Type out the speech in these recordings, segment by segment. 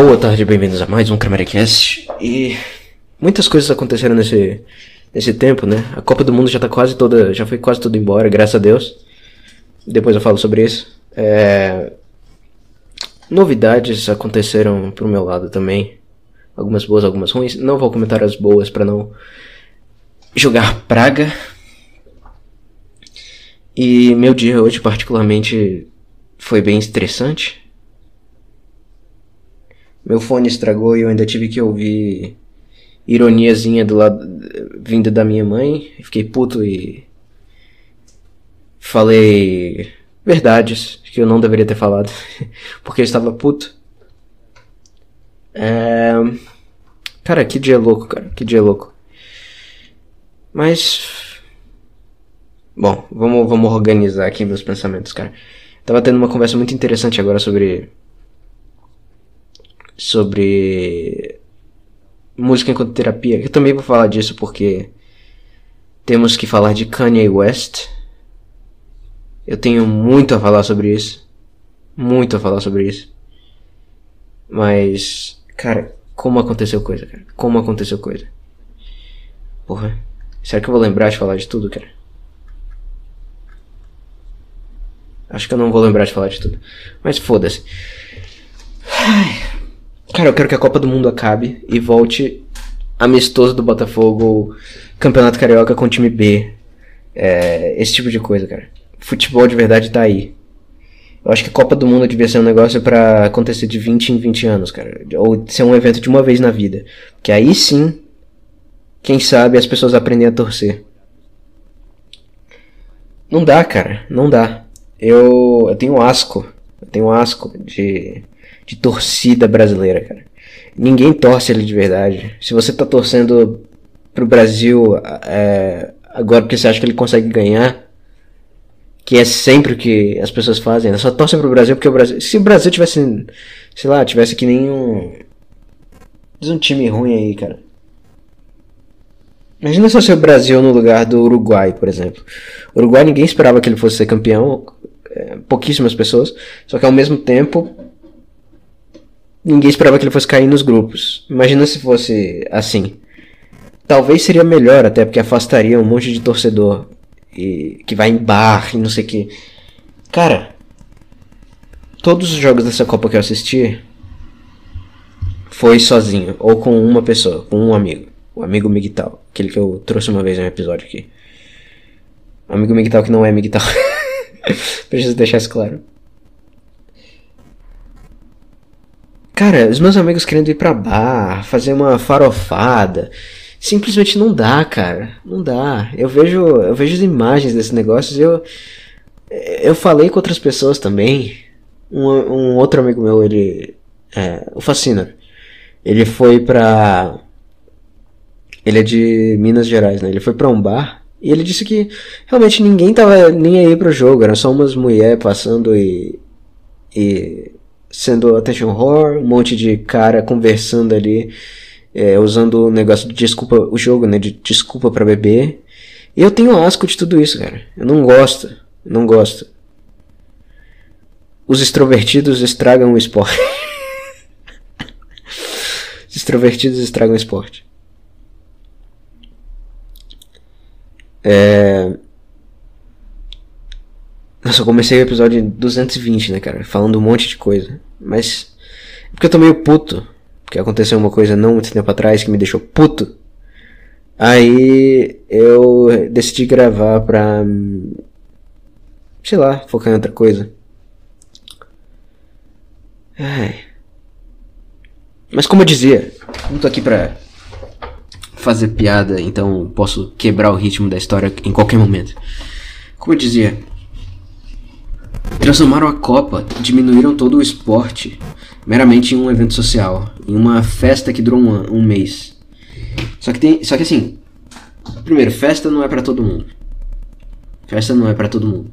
Boa tarde, bem-vindos a mais um Cramericast. E muitas coisas aconteceram nesse, nesse tempo, né? A Copa do Mundo já tá quase toda, já foi quase tudo embora, graças a Deus. Depois eu falo sobre isso. É... Novidades aconteceram pro meu lado também. Algumas boas, algumas ruins. Não vou comentar as boas para não jogar praga. E meu dia hoje particularmente foi bem estressante. Meu fone estragou e eu ainda tive que ouvir ironiazinha do lado vinda da minha mãe. Fiquei puto e falei verdades que eu não deveria ter falado porque eu estava puto. É... Cara, que dia louco, cara, que dia louco. Mas bom, vamos vamos organizar aqui meus pensamentos, cara. Tava tendo uma conversa muito interessante agora sobre sobre música enquanto terapia. Eu também vou falar disso porque temos que falar de Kanye West. Eu tenho muito a falar sobre isso. Muito a falar sobre isso. Mas, cara, como aconteceu coisa, cara? Como aconteceu coisa? Porra. Será que eu vou lembrar de falar de tudo, cara? Acho que eu não vou lembrar de falar de tudo. Mas foda-se. Cara, eu quero que a Copa do Mundo acabe e volte amistoso do Botafogo, Campeonato Carioca com time B. É, esse tipo de coisa, cara. Futebol de verdade tá aí. Eu acho que a Copa do Mundo devia ser um negócio para acontecer de 20 em 20 anos, cara. Ou ser um evento de uma vez na vida. Que aí sim, quem sabe as pessoas aprendem a torcer. Não dá, cara. Não dá. Eu, eu tenho asco. Eu tenho asco de de torcida brasileira, cara. Ninguém torce ele de verdade. Se você tá torcendo pro Brasil é, agora porque você acha que ele consegue ganhar, que é sempre o que as pessoas fazem, elas só torcem pro Brasil porque o Brasil. Se o Brasil tivesse, sei lá, tivesse que nem um. um time ruim aí, cara. Imagina só se o Brasil no lugar do Uruguai, por exemplo. O Uruguai ninguém esperava que ele fosse ser campeão, é, pouquíssimas pessoas, só que ao mesmo tempo ninguém esperava que ele fosse cair nos grupos. Imagina se fosse assim. Talvez seria melhor até porque afastaria um monte de torcedor e que vai em bar e não sei o que. Cara, todos os jogos dessa Copa que eu assisti foi sozinho ou com uma pessoa, com um amigo, o amigo Miguel, aquele que eu trouxe uma vez no episódio aqui. Amigo Miguel que não é Miguel. Preciso deixar isso claro. Cara, os meus amigos querendo ir pra bar, fazer uma farofada. Simplesmente não dá, cara. Não dá. Eu vejo, eu vejo as imagens desses negócios e eu. Eu falei com outras pessoas também. Um, um outro amigo meu, ele. É, o Fascina. Ele foi pra. Ele é de Minas Gerais, né? Ele foi pra um bar e ele disse que realmente ninguém tava nem aí pro jogo, era só umas mulheres passando e. e sendo attention horror, um monte de cara conversando ali, é, usando o negócio de desculpa, o jogo, né, de desculpa para beber. E eu tenho asco de tudo isso, cara. Eu não gosto, não gosto. Os extrovertidos estragam o esporte. Os extrovertidos estragam o esporte. É... Nossa, eu comecei o episódio 220, né, cara? Falando um monte de coisa. Mas. Porque eu tô meio puto. Porque aconteceu uma coisa não muito tempo atrás que me deixou puto. Aí eu decidi gravar pra. Sei lá, focar em outra coisa. Ai. Mas como eu dizia, não tô aqui pra fazer piada, então posso quebrar o ritmo da história em qualquer momento. Como eu dizia, transformaram a Copa, diminuíram todo o esporte meramente em um evento social, em uma festa que durou um, um mês. Só que tem, só que assim, primeiro, festa não é para todo mundo. Festa não é para todo mundo.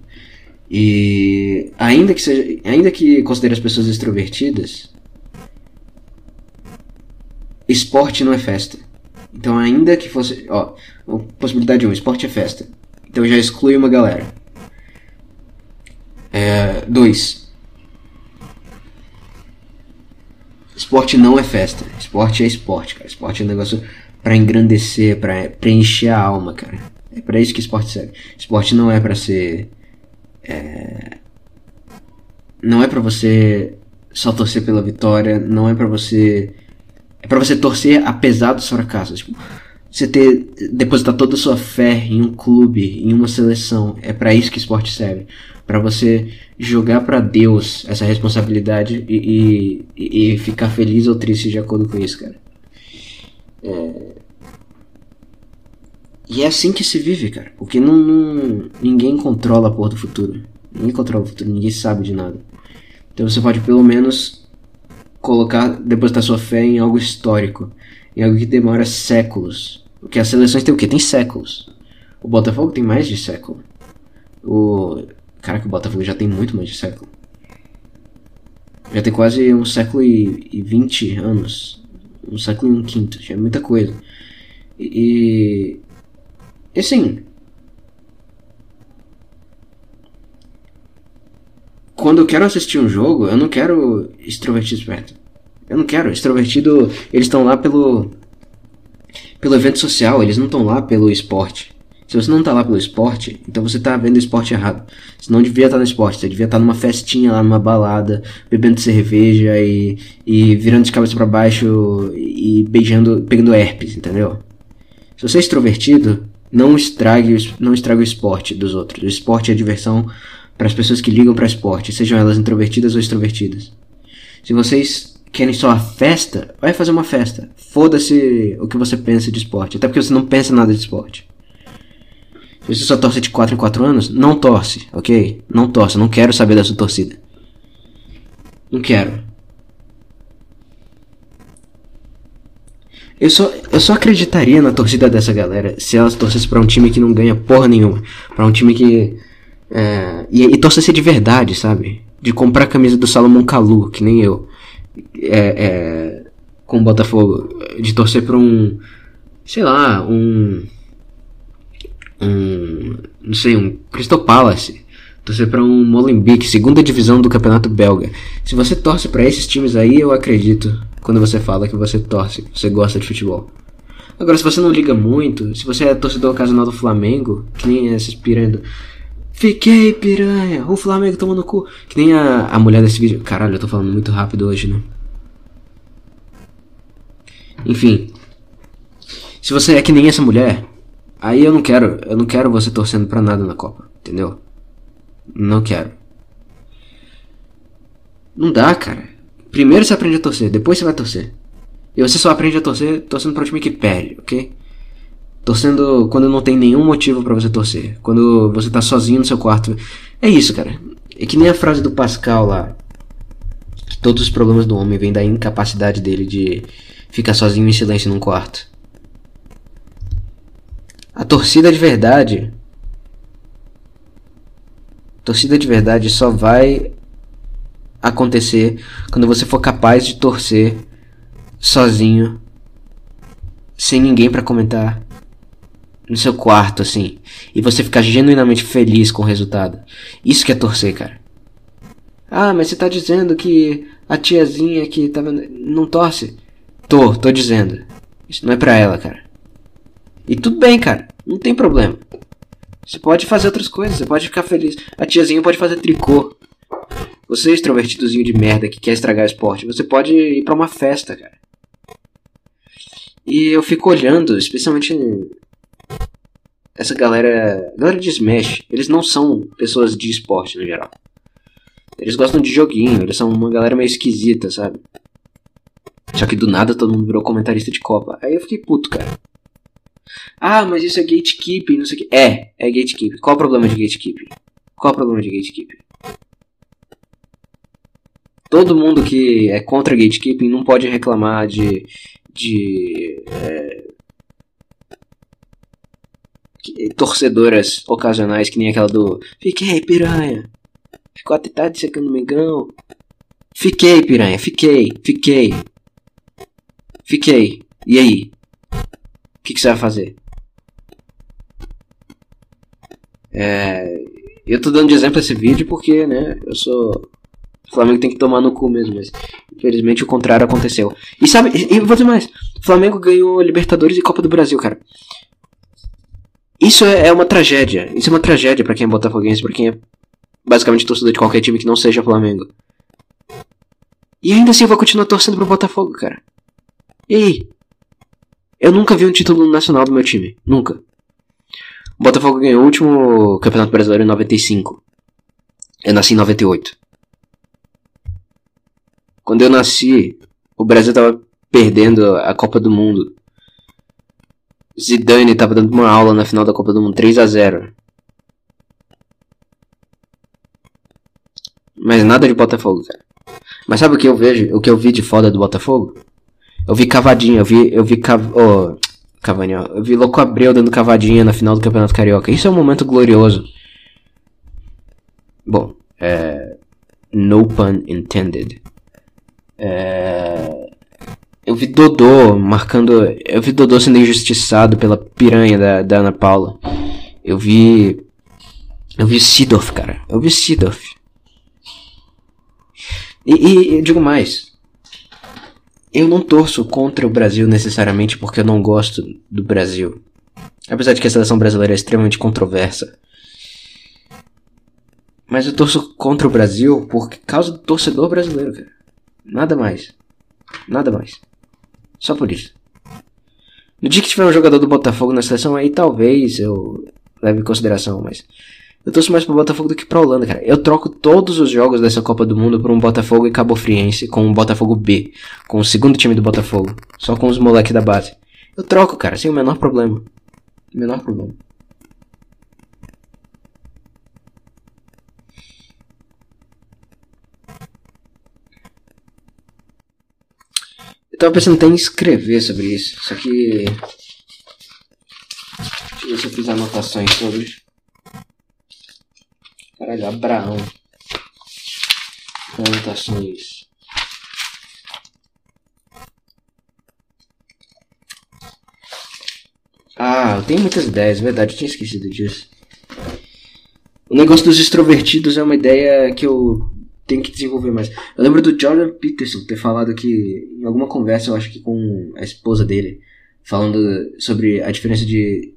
E ainda que seja, ainda que considere as pessoas extrovertidas, esporte não é festa. Então, ainda que fosse, ó, possibilidade 1, um, esporte é festa. Então já exclui uma galera. 2. É, Esporte não é festa. Esporte é esporte, cara. Esporte é um negócio para engrandecer, para preencher a alma, cara. É para isso que esporte serve. Esporte não é para ser. É... Não é para você só torcer pela vitória. Não é para você. É para você torcer apesar dos fracassos. Tipo, você ter depositar toda a sua fé em um clube, em uma seleção. É para isso que esporte serve. Para você jogar para Deus essa responsabilidade e, e, e, ficar feliz ou triste de acordo com isso, cara. É... E é assim que se vive, cara. Porque não, não, ninguém controla a porra do futuro. Ninguém controla o futuro, ninguém sabe de nada. Então você pode pelo menos colocar, depositar sua fé em algo histórico. Em algo que demora séculos porque as seleções tem o quê? Tem séculos. O Botafogo tem mais de século. O. Cara, que o Botafogo já tem muito mais de século. Já tem quase um século e vinte anos. Um século e um quinto. Já é muita coisa. E. E assim. Quando eu quero assistir um jogo, eu não quero extrovertido perto. Eu não quero. Extrovertido, eles estão lá pelo pelo evento social, eles não estão lá pelo esporte. Se você não está lá pelo esporte, então você está vendo o esporte errado. Você não devia estar tá no esporte, você devia estar tá numa festinha lá, numa balada, bebendo cerveja e, e virando de cabeça para baixo e beijando, pegando herpes, entendeu? Se você é extrovertido, não estrague, não estrague o esporte dos outros. O esporte é diversão para as pessoas que ligam para esporte, sejam elas introvertidas ou extrovertidas. Se vocês querem só a festa, vai fazer uma festa. Foda-se o que você pensa de esporte. Até porque você não pensa nada de esporte. Você só torce de 4 em 4 anos, não torce, ok? Não torce, não quero saber da sua torcida. Não quero. Eu só, eu só acreditaria na torcida dessa galera se elas torcessem pra um time que não ganha porra nenhuma. Pra um time que. É, e, e torcesse de verdade, sabe? De comprar a camisa do Salomão Kalu, que nem eu é, é, com o Botafogo, de torcer para um, sei lá, um, um, não sei, um Crystal Palace, torcer para um Molenbeek, segunda divisão do Campeonato Belga. Se você torce para esses times aí, eu acredito quando você fala que você torce, você gosta de futebol. Agora, se você não liga muito, se você é torcedor ocasional do Flamengo, que nem esses piranha Fiquei, piranha. O Flamengo tomando cu. Que nem a, a mulher desse vídeo. Caralho, eu tô falando muito rápido hoje, né? Enfim. Se você é que nem essa mulher, aí eu não quero. Eu não quero você torcendo pra nada na Copa. Entendeu? Não quero. Não dá, cara. Primeiro você aprende a torcer, depois você vai torcer. E você só aprende a torcer torcendo pra um time que perde, ok? Torcendo quando não tem nenhum motivo para você torcer. Quando você tá sozinho no seu quarto. É isso, cara. É que nem a frase do Pascal lá. Que todos os problemas do homem vêm da incapacidade dele de ficar sozinho em silêncio num quarto. A torcida de verdade. Torcida de verdade só vai acontecer quando você for capaz de torcer sozinho, sem ninguém para comentar, no seu quarto, assim, e você ficar genuinamente feliz com o resultado. Isso que é torcer, cara. Ah, mas você tá dizendo que a tiazinha que tava. não torce? Tô, tô dizendo. Isso não é pra ela, cara. E tudo bem, cara. Não tem problema. Você pode fazer outras coisas, você pode ficar feliz. A tiazinha pode fazer tricô. Você, extrovertidozinho de merda que quer estragar o esporte, você pode ir pra uma festa, cara. E eu fico olhando, especialmente essa galera, galera de Smash, eles não são pessoas de esporte no geral. Eles gostam de joguinho, eles são uma galera meio esquisita, sabe? Só que do nada todo mundo virou comentarista de Copa. Aí eu fiquei puto, cara. Ah, mas isso é gatekeeping, não sei o que. É, é gatekeeping. Qual o problema de gatekeeping? Qual o problema de gatekeeping? Todo mundo que é contra gatekeeping não pode reclamar de, de é, torcedoras ocasionais, que nem aquela do Fiquei, piranha. Ficou até tarde secando o. Fiquei, piranha, fiquei, fiquei. Fiquei. E aí? O que, que você vai fazer? É, eu tô dando de exemplo esse vídeo porque, né, eu sou. O Flamengo tem que tomar no cu mesmo, mas Infelizmente o contrário aconteceu. E sabe, e vou dizer mais: Flamengo ganhou Libertadores e Copa do Brasil, cara. Isso é, é uma tragédia. Isso é uma tragédia para quem é botafoguense, pra quem é basicamente torcedor de qualquer time que não seja Flamengo. E ainda assim eu vou continuar torcendo pro Botafogo, cara. E aí? Eu nunca vi um título nacional do meu time. Nunca. O Botafogo ganhou o último Campeonato Brasileiro em 95. Eu nasci em 98. Quando eu nasci, o Brasil tava perdendo a Copa do Mundo. Zidane tava dando uma aula na final da Copa do Mundo, 3 a 0 Mas nada de Botafogo, cara. Mas sabe o que eu vejo? O que eu vi de foda do Botafogo? Eu vi cavadinha, eu vi. Eu vi cav... oh, Cavani, ó. Eu vi Louco Abreu dando cavadinha na final do Campeonato Carioca. Isso é um momento glorioso. Bom, é. No pun intended. É. Eu vi Dodô marcando. Eu vi Dodô sendo injustiçado pela piranha da, da Ana Paula. Eu vi. Eu vi Sidorf, cara. Eu vi Sidorf. E, e, e digo mais. Eu não torço contra o Brasil necessariamente porque eu não gosto do Brasil. Apesar de que a seleção brasileira é extremamente controversa. Mas eu torço contra o Brasil por causa do torcedor brasileiro, cara. Nada mais. Nada mais. Só por isso. No dia que tiver um jogador do Botafogo na seleção, aí talvez eu leve em consideração, mas eu torço mais pro Botafogo do que pra Holanda, cara. Eu troco todos os jogos dessa Copa do Mundo por um Botafogo e Cabo Friense, com um Botafogo B, com o segundo time do Botafogo, só com os moleques da base. Eu troco, cara, sem o menor problema. O menor problema. Eu tava pensando até em escrever sobre isso, só que. Deixa eu ver se eu fiz anotações sobre. Caralho, Abraão. Anotações. Ah, eu tenho muitas ideias, verdade, eu tinha esquecido disso. O negócio dos extrovertidos é uma ideia que eu tenho que desenvolver mais. Eu lembro do Jordan Peterson ter falado que, em alguma conversa, eu acho que com a esposa dele, falando sobre a diferença de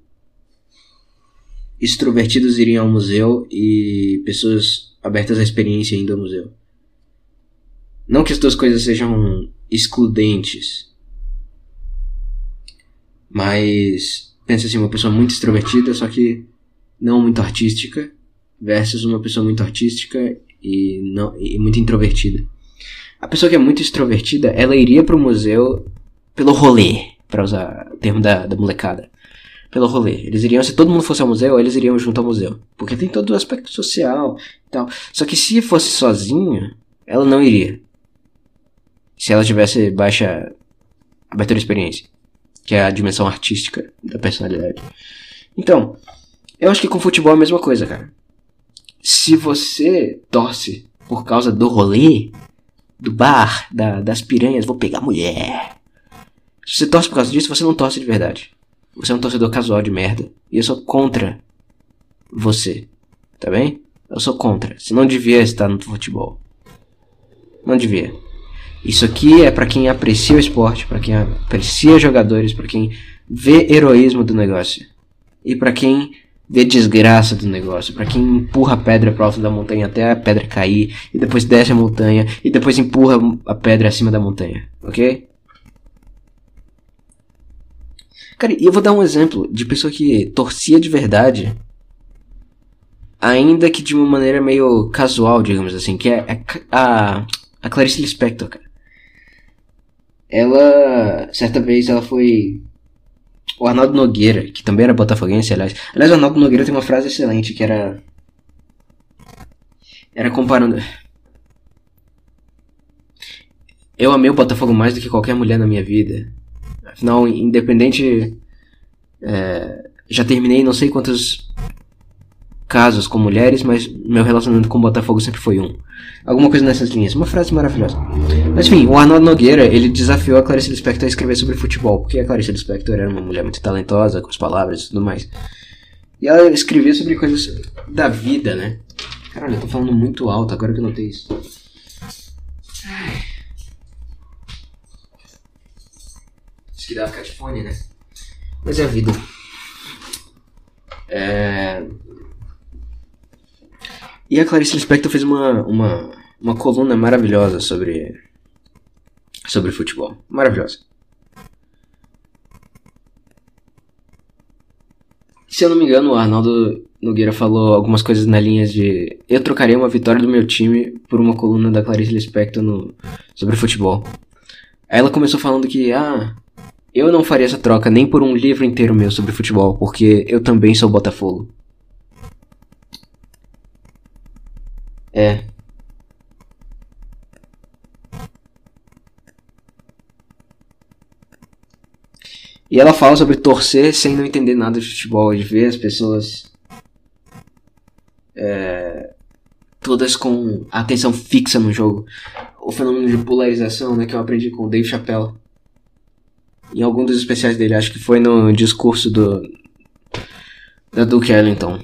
extrovertidos iriam ao museu e pessoas abertas à experiência indo ao museu. Não que as duas coisas sejam excludentes, mas pensa assim, uma pessoa muito extrovertida, só que não muito artística, versus uma pessoa muito artística e, não, e muito introvertida. A pessoa que é muito extrovertida, ela iria para o museu pelo rolê, para usar o termo da, da molecada pelo rolê. Eles iriam, se todo mundo fosse ao museu, eles iriam junto ao museu. Porque tem todo o aspecto social e tal. Só que se fosse sozinha, ela não iria. Se ela tivesse baixa abertura de experiência. Que é a dimensão artística da personalidade. Então, eu acho que com futebol é a mesma coisa, cara. Se você torce por causa do rolê, do bar, da, das piranhas, vou pegar mulher. Se você torce por causa disso, você não torce de verdade. Você é um torcedor casual de merda. E eu sou contra você. Tá bem? Eu sou contra. Você não devia estar no futebol. Não devia. Isso aqui é para quem aprecia o esporte, para quem aprecia jogadores, para quem vê heroísmo do negócio. E para quem vê desgraça do negócio, para quem empurra a pedra para alto da montanha até a pedra cair, e depois desce a montanha, e depois empurra a pedra acima da montanha, ok? Cara, e eu vou dar um exemplo de pessoa que torcia de verdade, ainda que de uma maneira meio casual, digamos assim, que é a, a Clarice Lispector, cara. Ela, certa vez, ela foi o Arnaldo Nogueira, que também era botafoguense, aliás. Aliás, o Arnaldo Nogueira tem uma frase excelente que era. Era comparando. Eu amei o Botafogo mais do que qualquer mulher na minha vida. Afinal, independente. É, já terminei não sei quantos casos com mulheres, mas meu relacionamento com o Botafogo sempre foi um. Alguma coisa nessas linhas. Uma frase maravilhosa. Mas enfim, o Arnaldo Nogueira, ele desafiou a Clarice Lispector a escrever sobre futebol, porque a Clarice Lispector era uma mulher muito talentosa, com as palavras e tudo mais. E ela escrevia sobre coisas da vida, né? Caralho, eu tô falando muito alto agora que eu notei isso. Que dá catifone, né? Mas é a vida. É... E a Clarice Lispector fez uma, uma, uma coluna maravilhosa sobre, sobre futebol. Maravilhosa. Se eu não me engano, o Arnaldo Nogueira falou algumas coisas na linha de eu trocaria uma vitória do meu time por uma coluna da Clarice Lispector no, sobre futebol. Aí ela começou falando que, ah, eu não faria essa troca nem por um livro inteiro meu sobre futebol, porque eu também sou Botafogo. É. E ela fala sobre torcer sem não entender nada de futebol, de ver as pessoas é, todas com atenção fixa no jogo. O fenômeno de polarização, né, que eu aprendi com o Dave Chappelle. Em algum dos especiais dele, acho que foi no discurso do da Duke Ellington.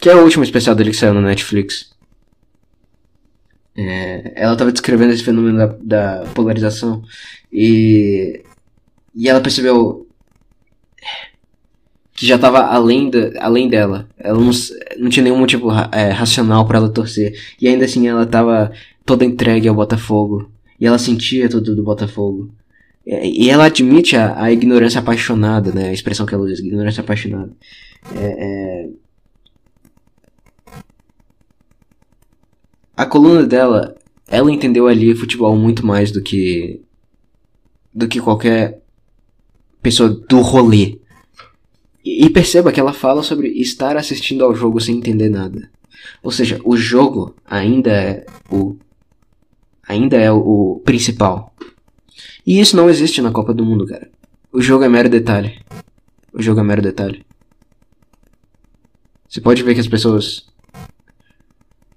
Que é o último especial dele que saiu na Netflix. É, ela estava descrevendo esse fenômeno da, da, polarização e, e ela percebeu que já estava além, da, além dela. Ela não, não tinha nenhum motivo é, racional para ela torcer. E ainda assim ela estava toda entregue ao Botafogo. E ela sentia tudo do Botafogo. E, e ela admite a, a, ignorância apaixonada, né? A expressão que ela usa, ignorância apaixonada. É, é, a coluna dela, ela entendeu ali futebol muito mais do que do que qualquer pessoa do rolê. E, perceba que ela fala sobre estar assistindo ao jogo sem entender nada. Ou seja, o jogo ainda é o ainda é o principal. E isso não existe na Copa do Mundo, cara. O jogo é mero detalhe. O jogo é mero detalhe. Você pode ver que as pessoas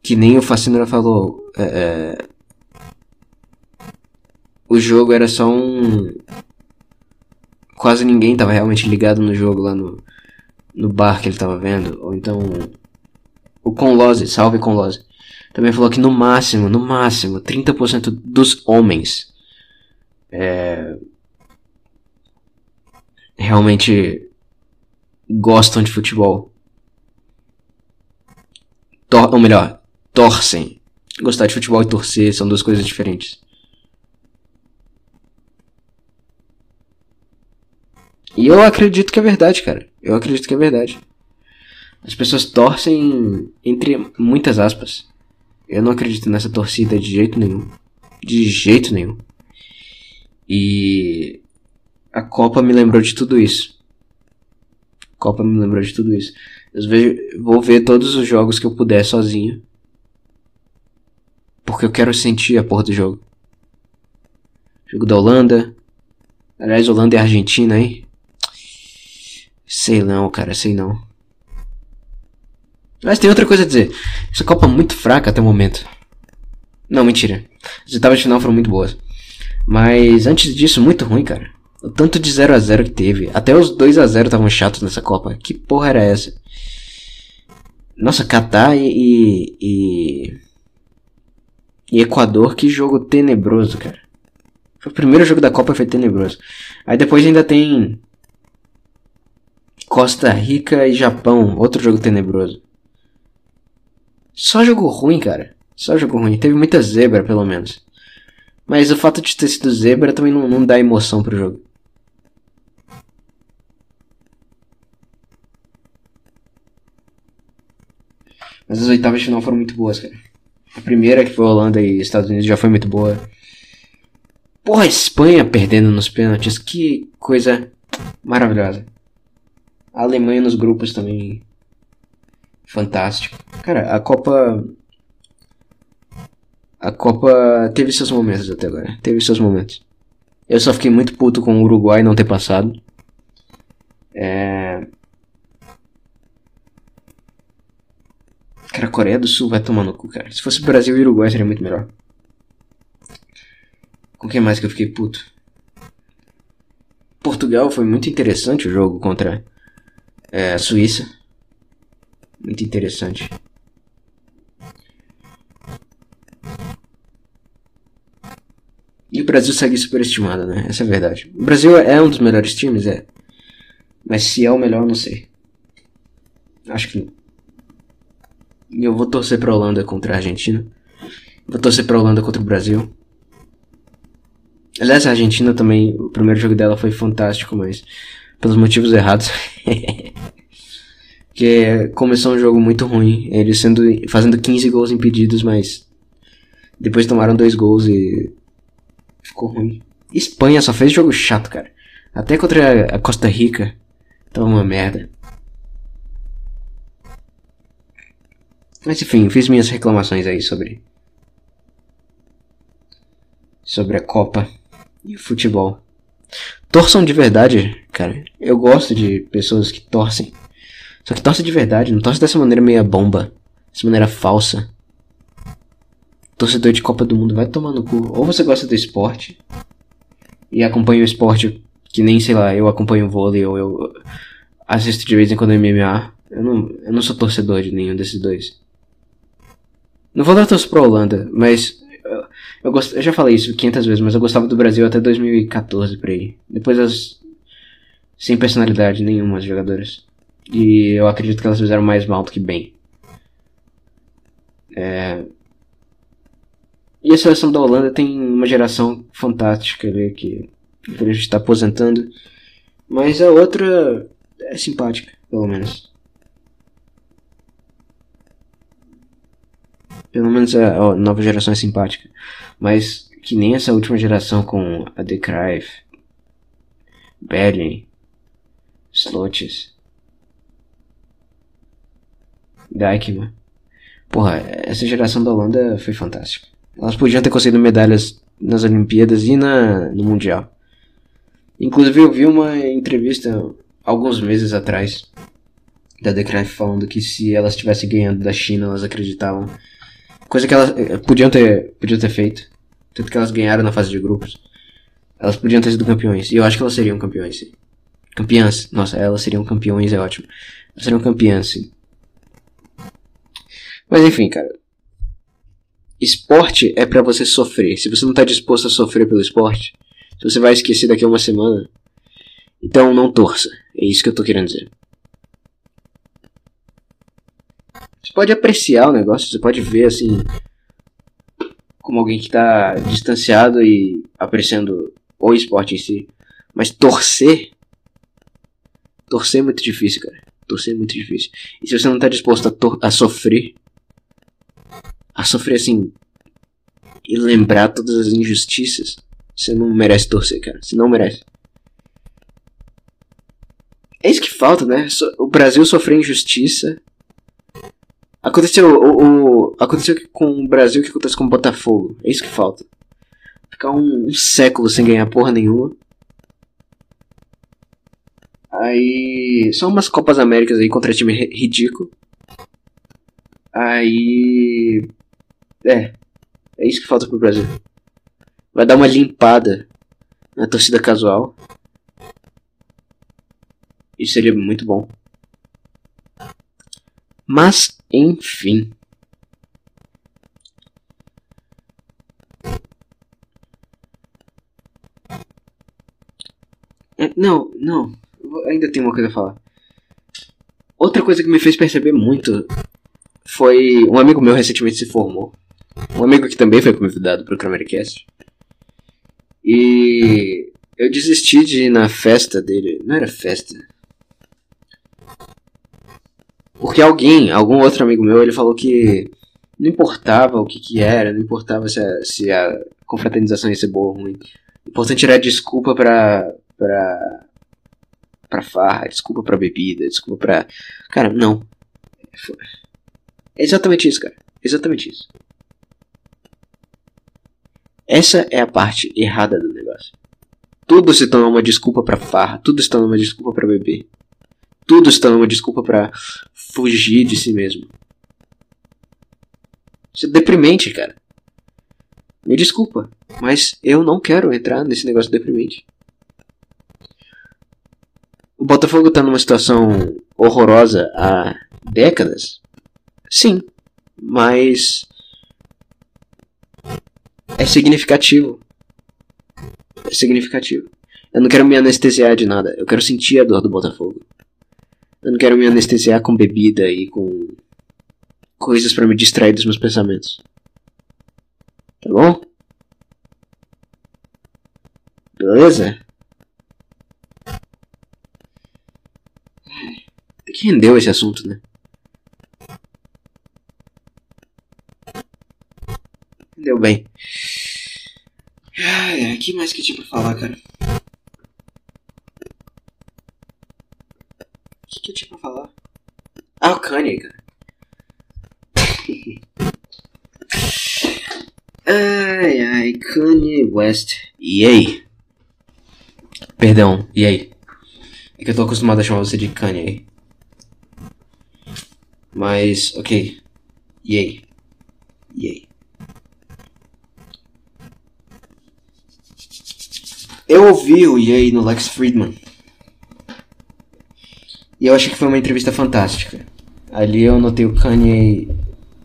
que nem o Facínora falou, é, é, o jogo era só um. Quase ninguém tava realmente ligado no jogo lá no, no bar que ele tava vendo. Ou então. O Conlose, salve Conlose. Também falou que no máximo, no máximo, 30% dos homens é, realmente gostam de futebol. Tor ou melhor, torcem. Gostar de futebol e torcer são duas coisas diferentes. E eu acredito que é verdade, cara. Eu acredito que é verdade. As pessoas torcem entre muitas aspas. Eu não acredito nessa torcida de jeito nenhum. De jeito nenhum. E a Copa me lembrou de tudo isso. A Copa me lembrou de tudo isso. Eu vejo, vou ver todos os jogos que eu puder sozinho. Porque eu quero sentir a porra do jogo. Jogo da Holanda. Aliás, Holanda e Argentina, hein? Sei não, cara, sei não. Mas tem outra coisa a dizer. Essa Copa é muito fraca até o momento. Não, mentira. As etapas de final foram muito boas. Mas antes disso, muito ruim, cara. O tanto de 0 a 0 que teve. Até os 2 a 0 estavam chatos nessa Copa. Que porra era essa? Nossa, Catar e, e, e Equador, que jogo tenebroso, cara. O primeiro jogo da Copa foi tenebroso. Aí depois ainda tem Costa Rica e Japão, outro jogo tenebroso. Só jogo ruim, cara. Só jogo ruim. Teve muita zebra, pelo menos. Mas o fato de ter sido zebra também não, não dá emoção pro jogo. Mas as oitavas de final foram muito boas, cara. A primeira, que foi Holanda e Estados Unidos, já foi muito boa. Porra, a Espanha perdendo nos pênaltis. Que coisa maravilhosa. A Alemanha nos grupos também. Fantástico. Cara, a Copa. A Copa teve seus momentos até agora. Teve seus momentos. Eu só fiquei muito puto com o Uruguai não ter passado. É. Cara, a Coreia do Sul vai tomar no cu, cara. Se fosse Brasil e Uruguai seria muito melhor. Com quem mais que eu fiquei puto? Portugal foi muito interessante o jogo contra é, a Suíça. Muito interessante. E o Brasil segue superestimado, né? Essa é a verdade. O Brasil é um dos melhores times, é. Mas se é o melhor, não sei. Acho que. E eu vou torcer pra Holanda contra a Argentina. Vou torcer pra Holanda contra o Brasil. Aliás, a Argentina também, o primeiro jogo dela foi fantástico, mas pelos motivos errados. que começou um jogo muito ruim, eles sendo fazendo 15 gols impedidos, mas depois tomaram dois gols e ficou ruim. Espanha só fez jogo chato, cara. Até contra a Costa Rica, tava uma merda. Mas enfim, fiz minhas reclamações aí sobre sobre a Copa e o futebol. Torçam de verdade, cara. Eu gosto de pessoas que torcem. Só que torce de verdade, não torce dessa maneira meia bomba, dessa maneira falsa. Torcedor de Copa do Mundo vai tomar no cu. Ou você gosta do esporte e acompanha o esporte que nem, sei lá, eu acompanho vôlei ou eu assisto de vez em quando MMA. Eu não, eu não sou torcedor de nenhum desses dois. Não vou dar torcer pra Holanda, mas eu, gost... eu já falei isso 500 vezes, mas eu gostava do Brasil até 2014 por aí. Depois as. Sem personalidade nenhuma, as jogadoras. E eu acredito que elas fizeram mais mal do que bem. É... E a seleção da Holanda tem uma geração fantástica ali que gente está aposentando. Mas a outra é simpática, pelo menos. Pelo menos a, a nova geração é simpática. Mas que nem essa última geração com a De Cruyff, Belly, Slotes, Dijkman. Porra, essa geração da Holanda foi fantástica. Elas podiam ter conseguido medalhas nas Olimpíadas e na, no Mundial. Inclusive eu vi uma entrevista alguns meses atrás da De Cruyff falando que se elas estivessem ganhando da China, elas acreditavam Coisa que elas eh, podiam ter, podiam ter feito. Tanto que elas ganharam na fase de grupos. Elas podiam ter sido campeões. E eu acho que elas seriam campeões, sim. Campeãs. Nossa, elas seriam campeões, é ótimo. Elas seriam campeãs, sim. Mas enfim, cara. Esporte é para você sofrer. Se você não tá disposto a sofrer pelo esporte, você vai esquecer daqui a uma semana, então não torça. É isso que eu tô querendo dizer. Você pode apreciar o negócio, você pode ver assim como alguém que está distanciado e apreciando o esporte em si. Mas torcer. Torcer é muito difícil, cara. Torcer é muito difícil. E se você não está disposto a, a sofrer. A sofrer assim. E lembrar todas as injustiças. Você não merece torcer, cara. Você não merece. É isso que falta, né? O Brasil sofreu injustiça Aconteceu o, o, aconteceu com o Brasil que acontece com o Botafogo. É isso que falta. Ficar um, um século sem ganhar porra nenhuma. Aí. São umas Copas Américas aí contra time ridículo. Aí. É. É isso que falta pro Brasil. Vai dar uma limpada na torcida casual. Isso seria muito bom. Mas, enfim. É, não, não. Ainda tem uma coisa a falar. Outra coisa que me fez perceber muito foi um amigo meu recentemente se formou. Um amigo que também foi convidado para o Cramercast. E eu desisti de ir na festa dele. Não era festa. Porque alguém, algum outro amigo meu, ele falou que não importava o que, que era, não importava se a, se a confraternização ia ser boa ou ruim. O importante era desculpa pra. pra. pra farra, desculpa pra bebida, desculpa pra. Cara, não. É exatamente isso, cara. Exatamente isso. Essa é a parte errada do negócio. Tudo se torna uma desculpa pra farra, tudo se torna uma desculpa pra beber. Tudo se torna uma desculpa para fugir de si mesmo. Isso é deprimente, cara. Me desculpa, mas eu não quero entrar nesse negócio deprimente. O Botafogo tá numa situação horrorosa há décadas? Sim, mas é significativo. é significativo. Eu não quero me anestesiar de nada. Eu quero sentir a dor do Botafogo. Eu não quero me anestesiar com bebida e com coisas para me distrair dos meus pensamentos. Tá bom? Beleza? Até que rendeu esse assunto, né? Deu bem. Ai, ai, que mais que tinha pra falar, cara? O que, que eu tinha pra falar? Ah, o Kanye, cara. ai, ai, Kanye West. E aí? Perdão, e aí? É que eu tô acostumado a chamar você de Kanye. Mas, ok. E aí? E aí? Eu ouvi o Yay no Lex Friedman. E eu achei que foi uma entrevista fantástica. Ali eu notei o Kanye.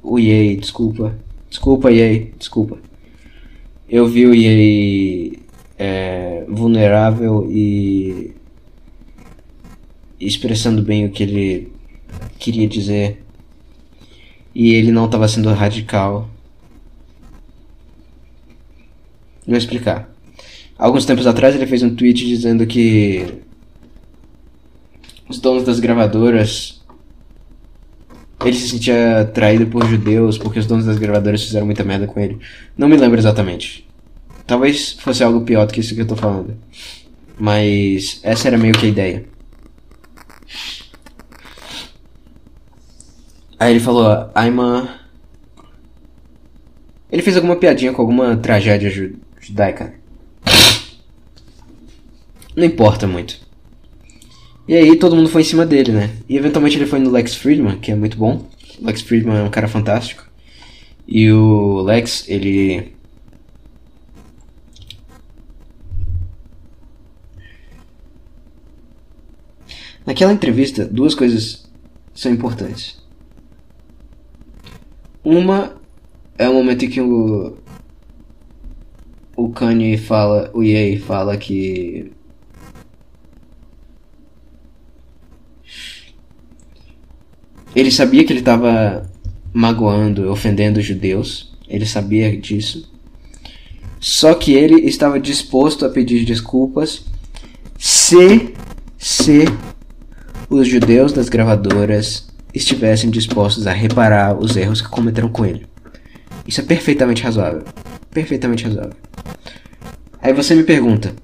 O Yay, desculpa. Desculpa, Yay, desculpa. Eu vi o Yay é, vulnerável e. expressando bem o que ele queria dizer. E ele não estava sendo radical. Vou explicar. Alguns tempos atrás ele fez um tweet dizendo que os donos das gravadoras ele se sentia traído por judeus porque os donos das gravadoras fizeram muita merda com ele. Não me lembro exatamente. Talvez fosse algo pior do que isso que eu tô falando. Mas essa era meio que a ideia. Aí ele falou, I'm a... Ele fez alguma piadinha com alguma tragédia judaica. Não importa muito. E aí todo mundo foi em cima dele, né? E eventualmente ele foi no Lex Friedman, que é muito bom. O Lex Friedman é um cara fantástico. E o Lex, ele. Naquela entrevista, duas coisas são importantes. Uma é o momento em que o. O Kanye fala. O Ye fala que Ele sabia que ele estava magoando, ofendendo os judeus. Ele sabia disso. Só que ele estava disposto a pedir desculpas se se os judeus das gravadoras estivessem dispostos a reparar os erros que cometeram com ele. Isso é perfeitamente razoável. Perfeitamente razoável. Aí você me pergunta: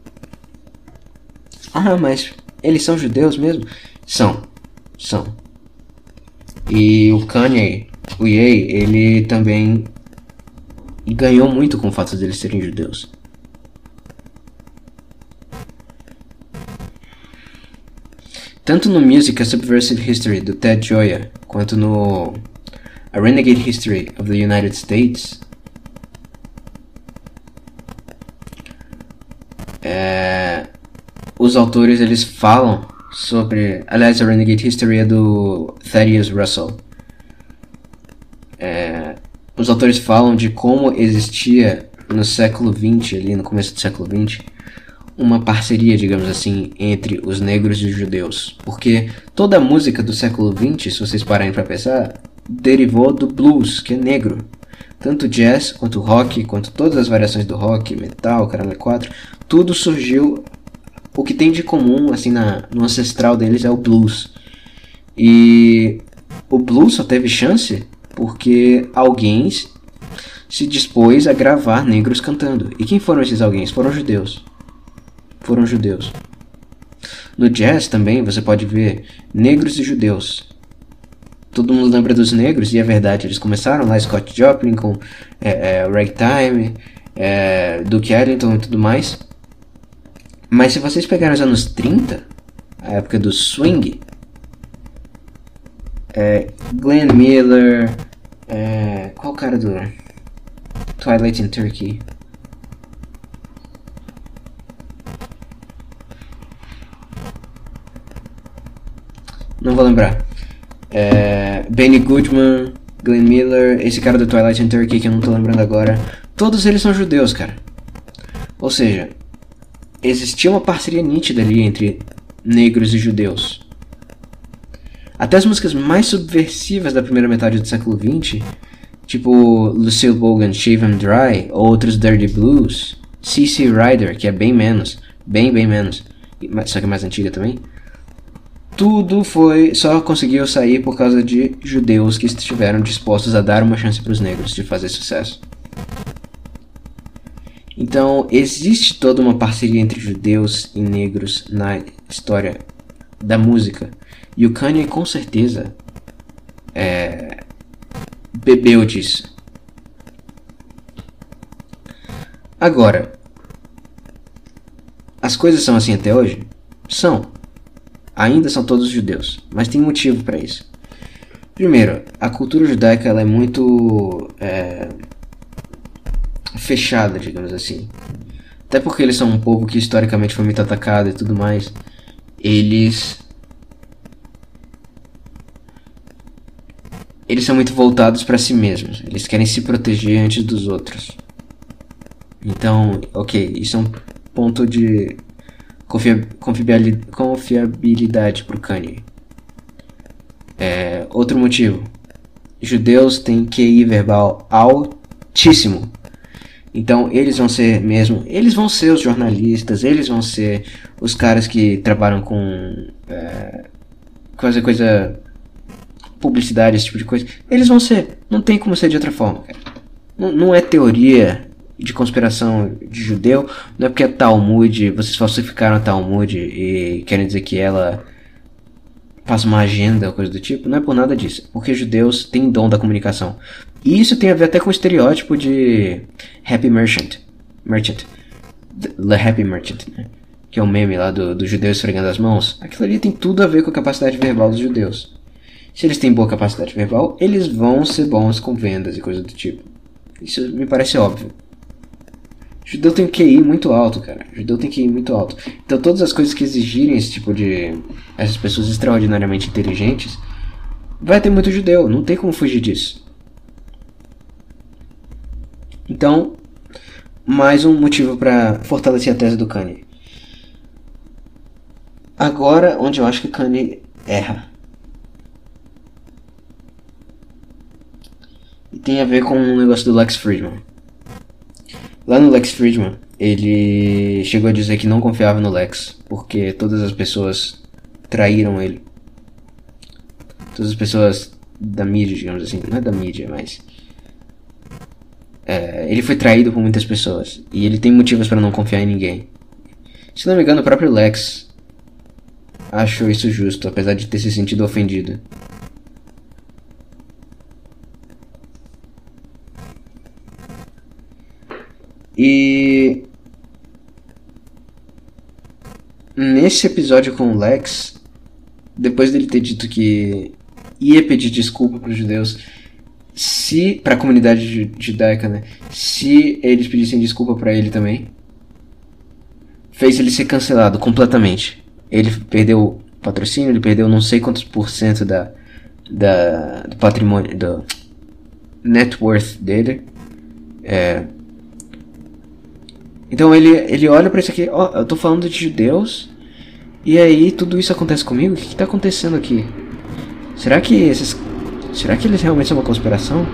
Ah, mas eles são judeus mesmo? São. São. E o Kanye, o Ye, ele também ganhou muito com o fato de eles serem judeus. Tanto no Music A Subversive History do Ted Gioia, quanto no A Renegade History of the United States, é, os autores eles falam sobre. Aliás, a Renegade History é do Thaddeus Russell. É, os autores falam de como existia no século XX, ali no começo do século XX, uma parceria, digamos assim, entre os negros e os judeus. Porque toda a música do século XX, se vocês pararem para pensar, derivou do blues, que é negro. Tanto jazz, quanto rock, quanto todas as variações do rock, metal, caramba 4, tudo surgiu o que tem de comum, assim, na, no ancestral deles é o blues. E o blues só teve chance porque alguém se dispôs a gravar negros cantando. E quem foram esses alguém? Foram judeus. Foram judeus. No jazz também você pode ver negros e judeus. Todo mundo lembra dos negros, e é verdade, eles começaram lá, Scott Joplin com é, é, Ragtime, é, Duke Ellington e tudo mais. Mas se vocês pegarem os anos 30, a época do swing, é, Glenn Miller, é, qual o cara do Twilight in Turkey? Não vou lembrar. É, Benny Goodman, Glenn Miller, esse cara do Twilight in Turkey que eu não tô lembrando agora. Todos eles são judeus, cara. Ou seja, existia uma parceria nítida ali entre negros e judeus. Até as músicas mais subversivas da primeira metade do século XX, tipo Lucille Bogan, Shave 'em Dry, ou outros Dirty Blues, CC Rider, que é bem menos, bem, bem menos, só que é mais antiga também, tudo foi só conseguiu sair por causa de judeus que estiveram dispostos a dar uma chance para os negros de fazer sucesso. Então, existe toda uma parceria entre judeus e negros na história da música. E o Kanye, com certeza, é, bebeu disso. Agora, as coisas são assim até hoje? São. Ainda são todos judeus, mas tem motivo para isso. Primeiro, a cultura judaica ela é muito é, fechada, digamos assim. Até porque eles são um povo que historicamente foi muito atacado e tudo mais. Eles. Eles são muito voltados para si mesmos. Eles querem se proteger antes dos outros. Então, ok, isso é um ponto de confiabilidade, pro Kanye. É, outro motivo. Judeus têm QI verbal altíssimo. Então eles vão ser mesmo, eles vão ser os jornalistas, eles vão ser os caras que trabalham com é, coisa, coisa, publicidade, esse tipo de coisa. Eles vão ser, não tem como ser de outra forma, cara. Não, não é teoria de conspiração de judeu, não é porque a Talmud, vocês falsificaram a Talmud e querem dizer que ela faz uma agenda ou coisa do tipo, não é por nada disso, porque judeus têm dom da comunicação. E isso tem a ver até com o estereótipo de Happy Merchant. Merchant. The Happy Merchant, né? Que é o um meme lá do, do judeu esfregando as mãos. Aquilo ali tem tudo a ver com a capacidade verbal dos judeus. Se eles têm boa capacidade verbal, eles vão ser bons com vendas e coisa do tipo. Isso me parece óbvio. Judeu tem que ir muito alto, cara. Judeu tem que ir muito alto. Então todas as coisas que exigirem esse tipo de. essas pessoas extraordinariamente inteligentes, vai ter muito judeu. Não tem como fugir disso. Então, mais um motivo para fortalecer a tese do Kanye. Agora, onde eu acho que Kanye erra. E tem a ver com um negócio do Lex Friedman. Lá no Lex Friedman, ele chegou a dizer que não confiava no Lex, porque todas as pessoas traíram ele. Todas as pessoas da mídia, digamos assim, não é da mídia, mas é, ele foi traído por muitas pessoas e ele tem motivos para não confiar em ninguém. Se não me engano, o próprio Lex achou isso justo, apesar de ter se sentido ofendido. E nesse episódio com o Lex, depois dele ter dito que ia pedir desculpa para os judeus, se para a comunidade judaica, né, se eles pedissem desculpa para ele também, fez ele ser cancelado completamente. Ele perdeu patrocínio, ele perdeu não sei quantos por cento da, da do patrimônio, do net worth dele. É, então ele, ele olha para isso aqui, ó, oh, eu tô falando de judeus, e aí tudo isso acontece comigo? O que, que tá acontecendo aqui? Será que esses. Será que eles realmente são uma conspiração?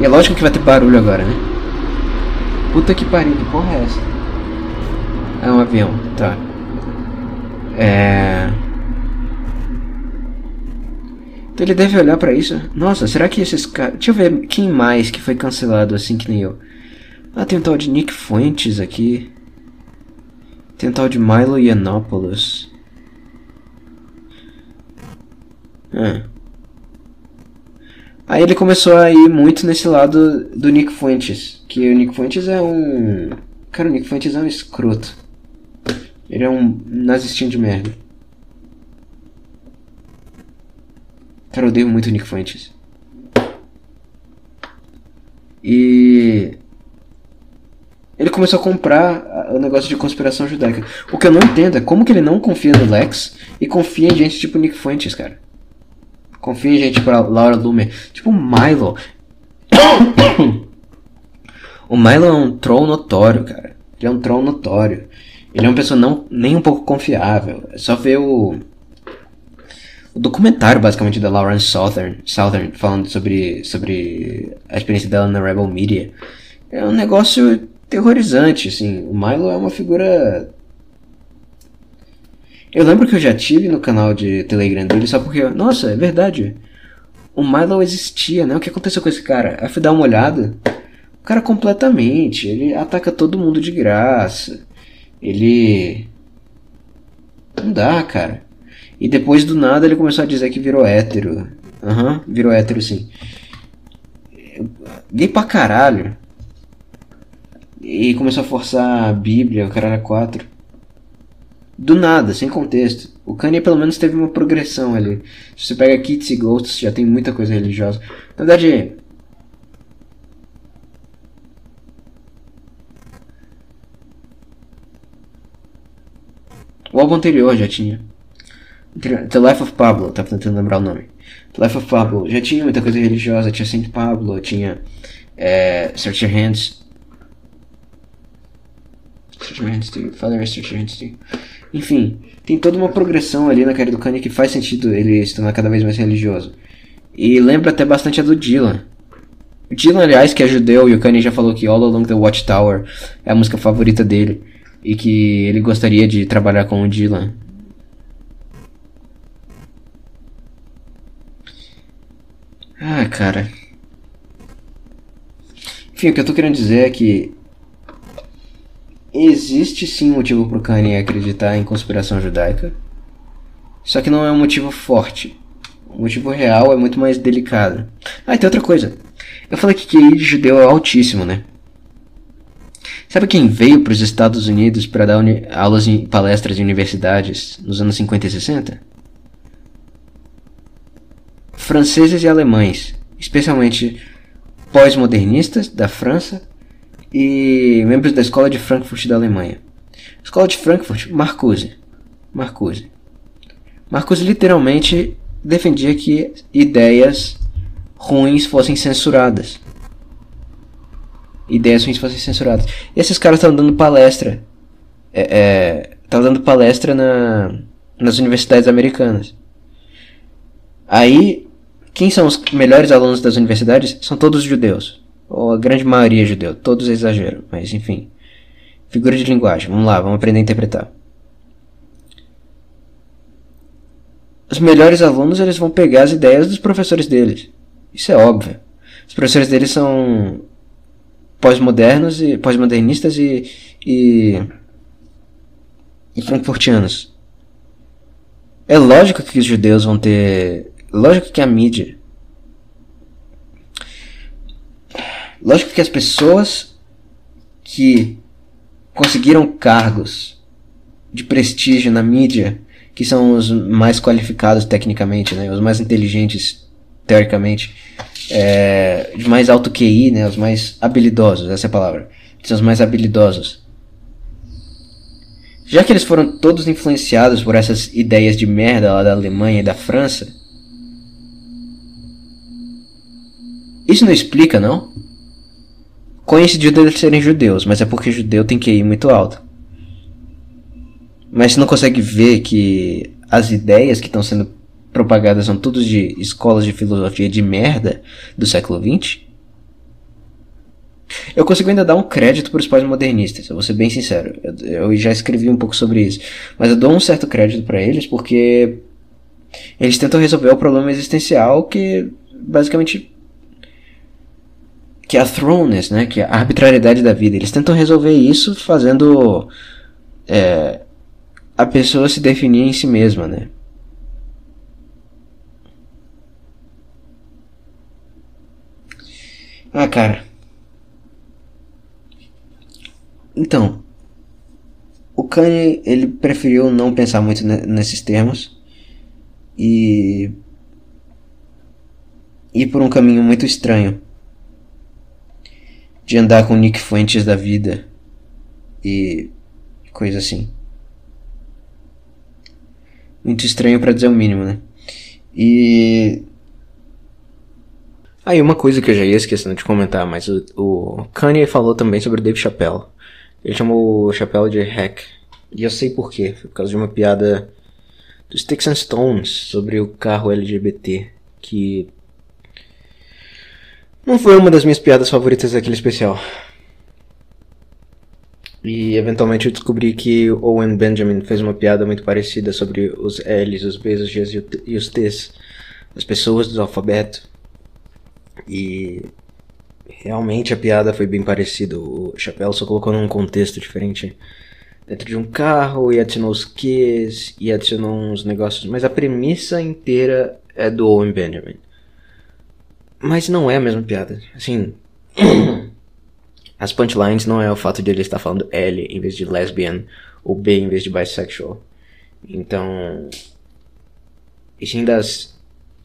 E é lógico que vai ter barulho agora, né? Puta que pariu, que porra é essa? É um avião, tá. É. Então ele deve olhar para isso. Nossa, será que esses caras. Deixa eu ver quem mais que foi cancelado assim que nem eu. Ah, tem um tal de Nick Fuentes aqui. Tem um tal de Milo Yiannopoulos. É. Aí ele começou a ir muito nesse lado do Nick Fuentes. Que o Nick Fuentes é um. Cara, o Nick Fuentes é um escroto. Ele é um nazistinho de merda. Cara, eu odeio muito o Nick Fuentes. E ele começou a comprar o negócio de conspiração judaica. O que eu não entendo é como que ele não confia no Lex e confia em gente tipo Nick Fuentes, cara. Confia gente tipo Laura Lumer. Tipo Milo. o Milo é um troll notório, cara. Ele é um troll notório. Ele é uma pessoa não, nem um pouco confiável. É só ver o, o documentário, basicamente, da Lawrence Southern, Southern falando sobre, sobre a experiência dela na Rebel Media. É um negócio terrorizante, assim. O Milo é uma figura eu lembro que eu já tive no canal de Telegram dele só porque, nossa, é verdade. O Milo existia, né? O que aconteceu com esse cara? Aí fui dar uma olhada. O cara completamente, ele ataca todo mundo de graça. Ele não dá, cara. E depois do nada ele começou a dizer que virou hétero. Aham, uhum, virou hétero sim. Gay pra caralho. E começou a forçar a Bíblia, o cara era quatro do nada, sem contexto. O Kanye pelo menos teve uma progressão ali. Se você pega Kits e Ghosts, já tem muita coisa religiosa. Na verdade, O álbum anterior já tinha. The Life of Pablo, tava tentando lembrar o nome. The Life of Pablo já tinha muita coisa religiosa, tinha Saint Pablo, tinha é, Search Your Hands. Search Your Hands to Father, Search Your Hands to enfim, tem toda uma progressão ali na carreira do Kanye que faz sentido ele se tornar cada vez mais religioso. E lembra até bastante a do Dylan. O Dylan, aliás, que é judeu, e o Kanye já falou que All Along the Watchtower é a música favorita dele. E que ele gostaria de trabalhar com o Dylan. Ah, cara. Enfim, o que eu tô querendo dizer é que existe sim motivo para o Kanye acreditar em conspiração judaica, só que não é um motivo forte. O motivo real é muito mais delicado. Ah, e tem outra coisa. Eu falei que QI de judeu é altíssimo, né? Sabe quem veio para os Estados Unidos para dar aulas em palestras em universidades nos anos 50 e 60? Franceses e alemães, especialmente pós-modernistas da França e membros da Escola de Frankfurt da Alemanha. Escola de Frankfurt, Marcuse. Marcuse. Marcuse literalmente defendia que ideias ruins fossem censuradas. Ideias ruins fossem censuradas. E esses caras estavam dando palestra. É, é, dando palestra na, nas universidades americanas. Aí, quem são os melhores alunos das universidades? São todos judeus ou a grande maioria é judeu, todos exageram, mas enfim. Figura de linguagem, vamos lá, vamos aprender a interpretar. Os melhores alunos eles vão pegar as ideias dos professores deles. Isso é óbvio. Os professores deles são pós-modernos e pós-modernistas e, e e frankfurtianos. É lógico que os judeus vão ter, lógico que a mídia Lógico que as pessoas que conseguiram cargos de prestígio na mídia, que são os mais qualificados tecnicamente, né, os mais inteligentes teoricamente, é, de mais alto QI, né, os mais habilidosos, essa é a palavra, são os mais habilidosos. Já que eles foram todos influenciados por essas ideias de merda lá da Alemanha e da França, isso não explica, não? Coincidiu deles serem judeus, mas é porque judeu tem que ir muito alto. Mas você não consegue ver que as ideias que estão sendo propagadas são todas de escolas de filosofia de merda do século XX? Eu consigo ainda dar um crédito para os pais modernistas, eu vou ser bem sincero. Eu, eu, já escrevi um pouco sobre isso. Mas eu dou um certo crédito para eles porque eles tentam resolver o problema existencial que basicamente que é a throwness, né, que é a arbitrariedade da vida. Eles tentam resolver isso fazendo é, a pessoa se definir em si mesma, né? Ah, cara. Então, o Kanye ele preferiu não pensar muito nesses termos e ir por um caminho muito estranho de andar com Nick Fuentes da vida e coisa assim. Muito estranho para dizer o mínimo, né? E aí uma coisa que eu já ia esquecendo de comentar, mas o, Kanye falou também sobre o Dave Chappelle. Ele chamou o chapéu de hack. E eu sei por quê. Foi por causa de uma piada dos Sticks and Stones sobre o carro LGBT. Que. Não foi uma das minhas piadas favoritas daquele especial. E eventualmente eu descobri que Owen Benjamin fez uma piada muito parecida sobre os L's, os B's, os G's e os T's, as pessoas do alfabeto. E realmente a piada foi bem parecida. O Chapéu só colocou num contexto diferente dentro de um carro e adicionou os Q's e adicionou uns negócios, mas a premissa inteira é do Owen Benjamin. Mas não é a mesma piada. Assim, as punchlines não é o fato de ele estar falando L em vez de lesbian ou B em vez de bisexual. Então, e sim das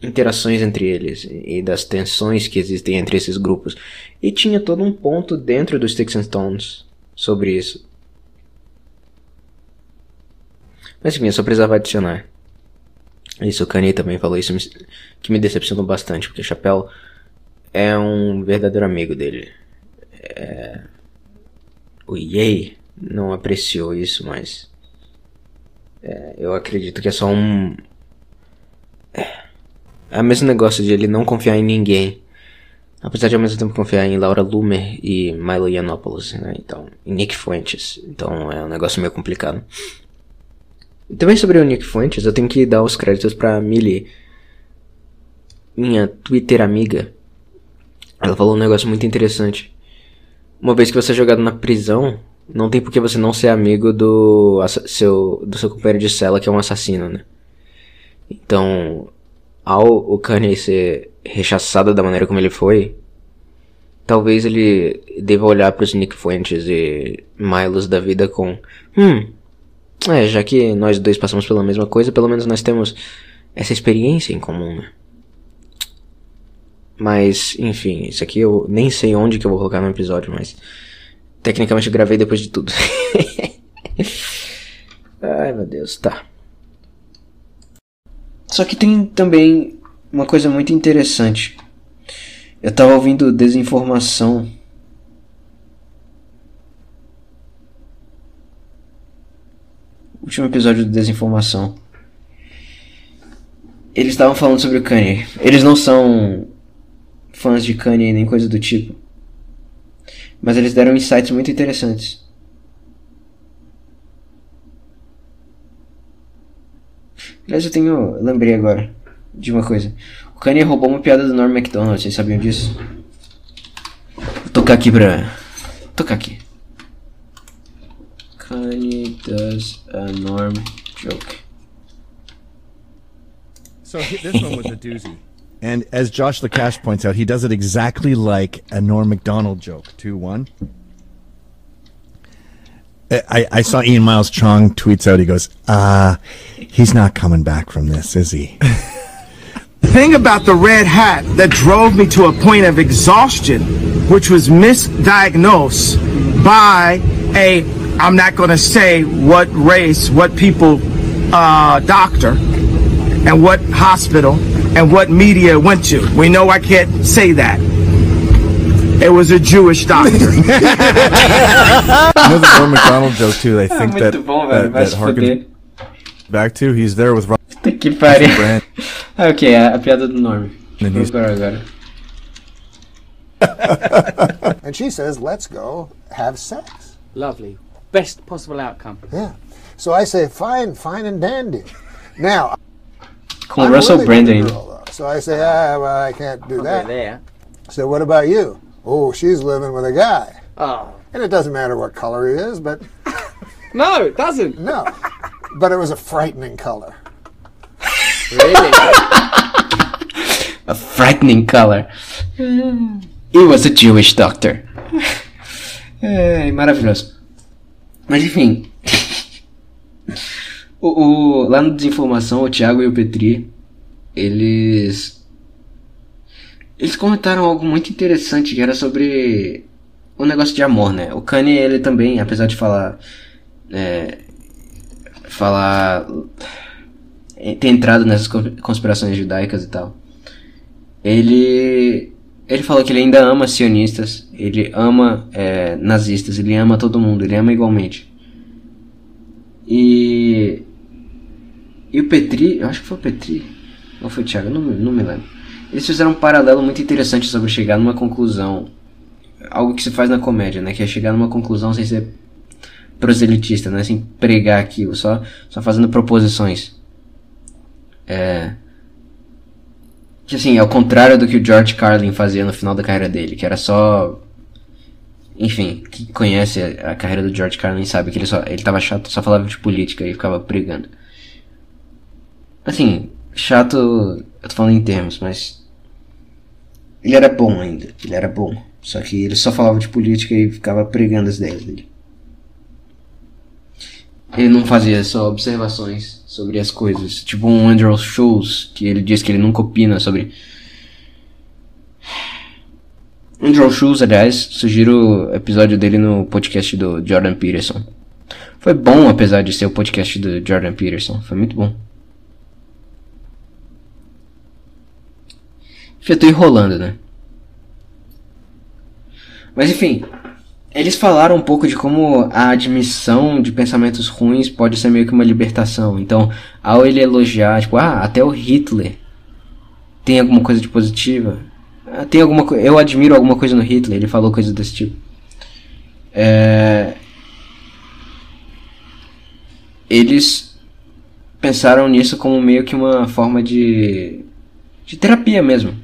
interações entre eles e das tensões que existem entre esses grupos. E tinha todo um ponto dentro dos Sticks and Stones sobre isso. Mas enfim, eu só precisava adicionar. Isso, o Kanye também falou isso, que me decepcionou bastante, porque Chapéu é um verdadeiro amigo dele. É... O Yay não apreciou isso, mas. É, eu acredito que é só um. É, é o mesmo negócio de ele não confiar em ninguém. Apesar de ao mesmo tempo confiar em Laura Lumer e Milo Yiannopoulos, né? Então, e Nick Fuentes. Então é um negócio meio complicado. E também sobre o Nick Fuentes, eu tenho que dar os créditos pra Millie, minha Twitter amiga. Ela falou um negócio muito interessante. Uma vez que você é jogado na prisão, não tem por que você não ser amigo do seu, do seu companheiro de cela, que é um assassino, né? Então, ao o Kanye ser rechaçado da maneira como ele foi, talvez ele deva olhar para os Nick Fuentes e Milos da vida com, hum, é, já que nós dois passamos pela mesma coisa, pelo menos nós temos essa experiência em comum, né? Mas, enfim, isso aqui eu nem sei onde que eu vou colocar no episódio, mas tecnicamente eu gravei depois de tudo. Ai meu Deus, tá. Só que tem também uma coisa muito interessante. Eu tava ouvindo desinformação. Último episódio de desinformação. Eles estavam falando sobre o Kanye. Eles não são fãs de Kanye nem coisa do tipo. Mas eles deram insights muito interessantes. Aliás, eu tenho. Eu lembrei agora de uma coisa. O Kanye roubou uma piada do Norm MacDonald, vocês sabiam disso? Vou tocar aqui pra. Vou tocar aqui. Kanye does a Norm joke. So this one was a doozy. And as Josh Lacash points out, he does it exactly like a Norm McDonald joke. 2 1. I, I saw Ian Miles Chong tweets out. He goes, "Uh, he's not coming back from this, is he?" The thing about the red hat that drove me to a point of exhaustion, which was misdiagnosed by a, I'm not going to say what race, what people, uh, doctor, and what hospital, and what media went to. We know I can't say that. It was a Jewish doctor. you know the Norm McDonald joke too. They think that that, that harkens back to. He's there with Ron Puta que pariu. Brand. Ah, ok, a, a piada do Norm. And he's- procurar agora. And she says, let's go have sex. Lovely. Best possible outcome. Yeah. So I say, fine, fine and dandy. Now, Com I'm Russell really Brandon girl. So I say, ah, well, I can't do Not that. there. So what about you? Oh, she's living with a guy. Oh. And it doesn't matter what color he is, but No, it doesn't. no. but it was a frightening color. Really? A frightening color. He was a Jewish doctor. É, maravilhoso. Mas enfim. O, o- lá no Desinformação, o Thiago e o Petri, eles. Eles comentaram algo muito interessante que era sobre o negócio de amor, né? O Kanye, ele também, apesar de falar. É, falar. ter entrado nessas con- conspirações judaicas e tal. Ele Ele falou que ele ainda ama sionistas, ele ama é, nazistas, ele ama todo mundo, ele ama igualmente. E. E o Petri, eu acho que foi o Petri, ou foi o Thiago, não, não me lembro. Eles fizeram um paralelo muito interessante sobre chegar numa conclusão. Algo que se faz na comédia, né? Que é chegar numa conclusão sem ser proselitista, né? Sem pregar aquilo, só, só fazendo proposições. É. Que assim, é o contrário do que o George Carlin fazia no final da carreira dele, que era só. Enfim, quem conhece a carreira do George Carlin sabe que ele só. Ele tava chato, só falava de política e ficava pregando. Assim, chato. Eu tô falando em termos, mas. Ele era bom ainda, ele era bom. Só que ele só falava de política e ficava pregando as ideias dele. Ele não fazia só observações sobre as coisas. Tipo um Andrew Schultz, que ele diz que ele nunca opina sobre. Andrew Schultz, aliás, sugiro o episódio dele no podcast do Jordan Peterson. Foi bom, apesar de ser o podcast do Jordan Peterson. Foi muito bom. Já tô enrolando, né? Mas enfim, eles falaram um pouco de como a admissão de pensamentos ruins pode ser meio que uma libertação. Então, ao ele elogiar, tipo, ah, até o Hitler tem alguma coisa de positiva. Ah, Tem alguma eu admiro alguma coisa no Hitler, ele falou coisas desse tipo. É... Eles pensaram nisso como meio que uma forma de de terapia mesmo.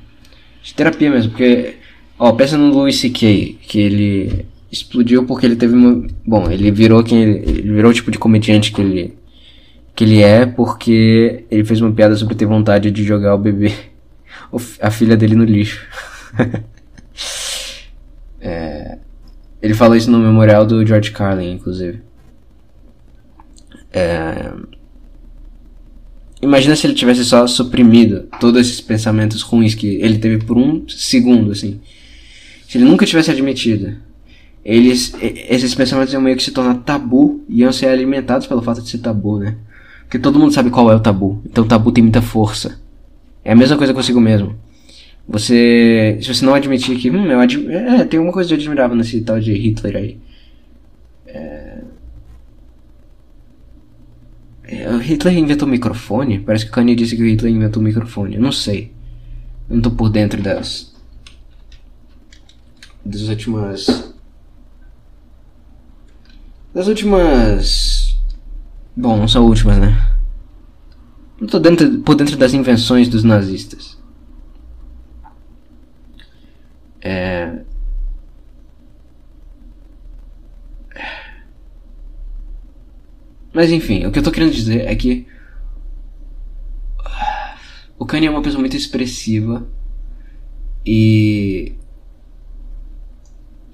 De terapia mesmo, porque ó, pensa no Louis C.K., que ele explodiu porque ele teve uma, bom, ele virou quem ele, ele virou o tipo de comediante que ele que ele é porque ele fez uma piada sobre ter vontade de jogar o bebê, a filha dele no lixo. É, ele falou isso no memorial do George Carlin, inclusive. É, Imagina se ele tivesse só suprimido todos esses pensamentos ruins que ele teve por um segundo, assim. Se ele nunca tivesse admitido. Eles, esses pensamentos meio que se tornar tabu e iam ser alimentados pelo fato de ser tabu, né? Porque todo mundo sabe qual é o tabu. Então o tabu tem muita força. É a mesma coisa consigo mesmo. Você. Se você não admitir que. Hum, eu admi é, tem alguma coisa de admirável nesse tal de Hitler aí. É, o Hitler inventou o microfone? Parece que o Kanye disse que o Hitler inventou o microfone. Eu não sei. Eu não tô por dentro das. Das últimas. Das últimas. Bom, não são últimas, né? Não tô dentro, por dentro das invenções dos nazistas. É. Mas enfim, o que eu tô querendo dizer é que. O Kanye é uma pessoa muito expressiva. E.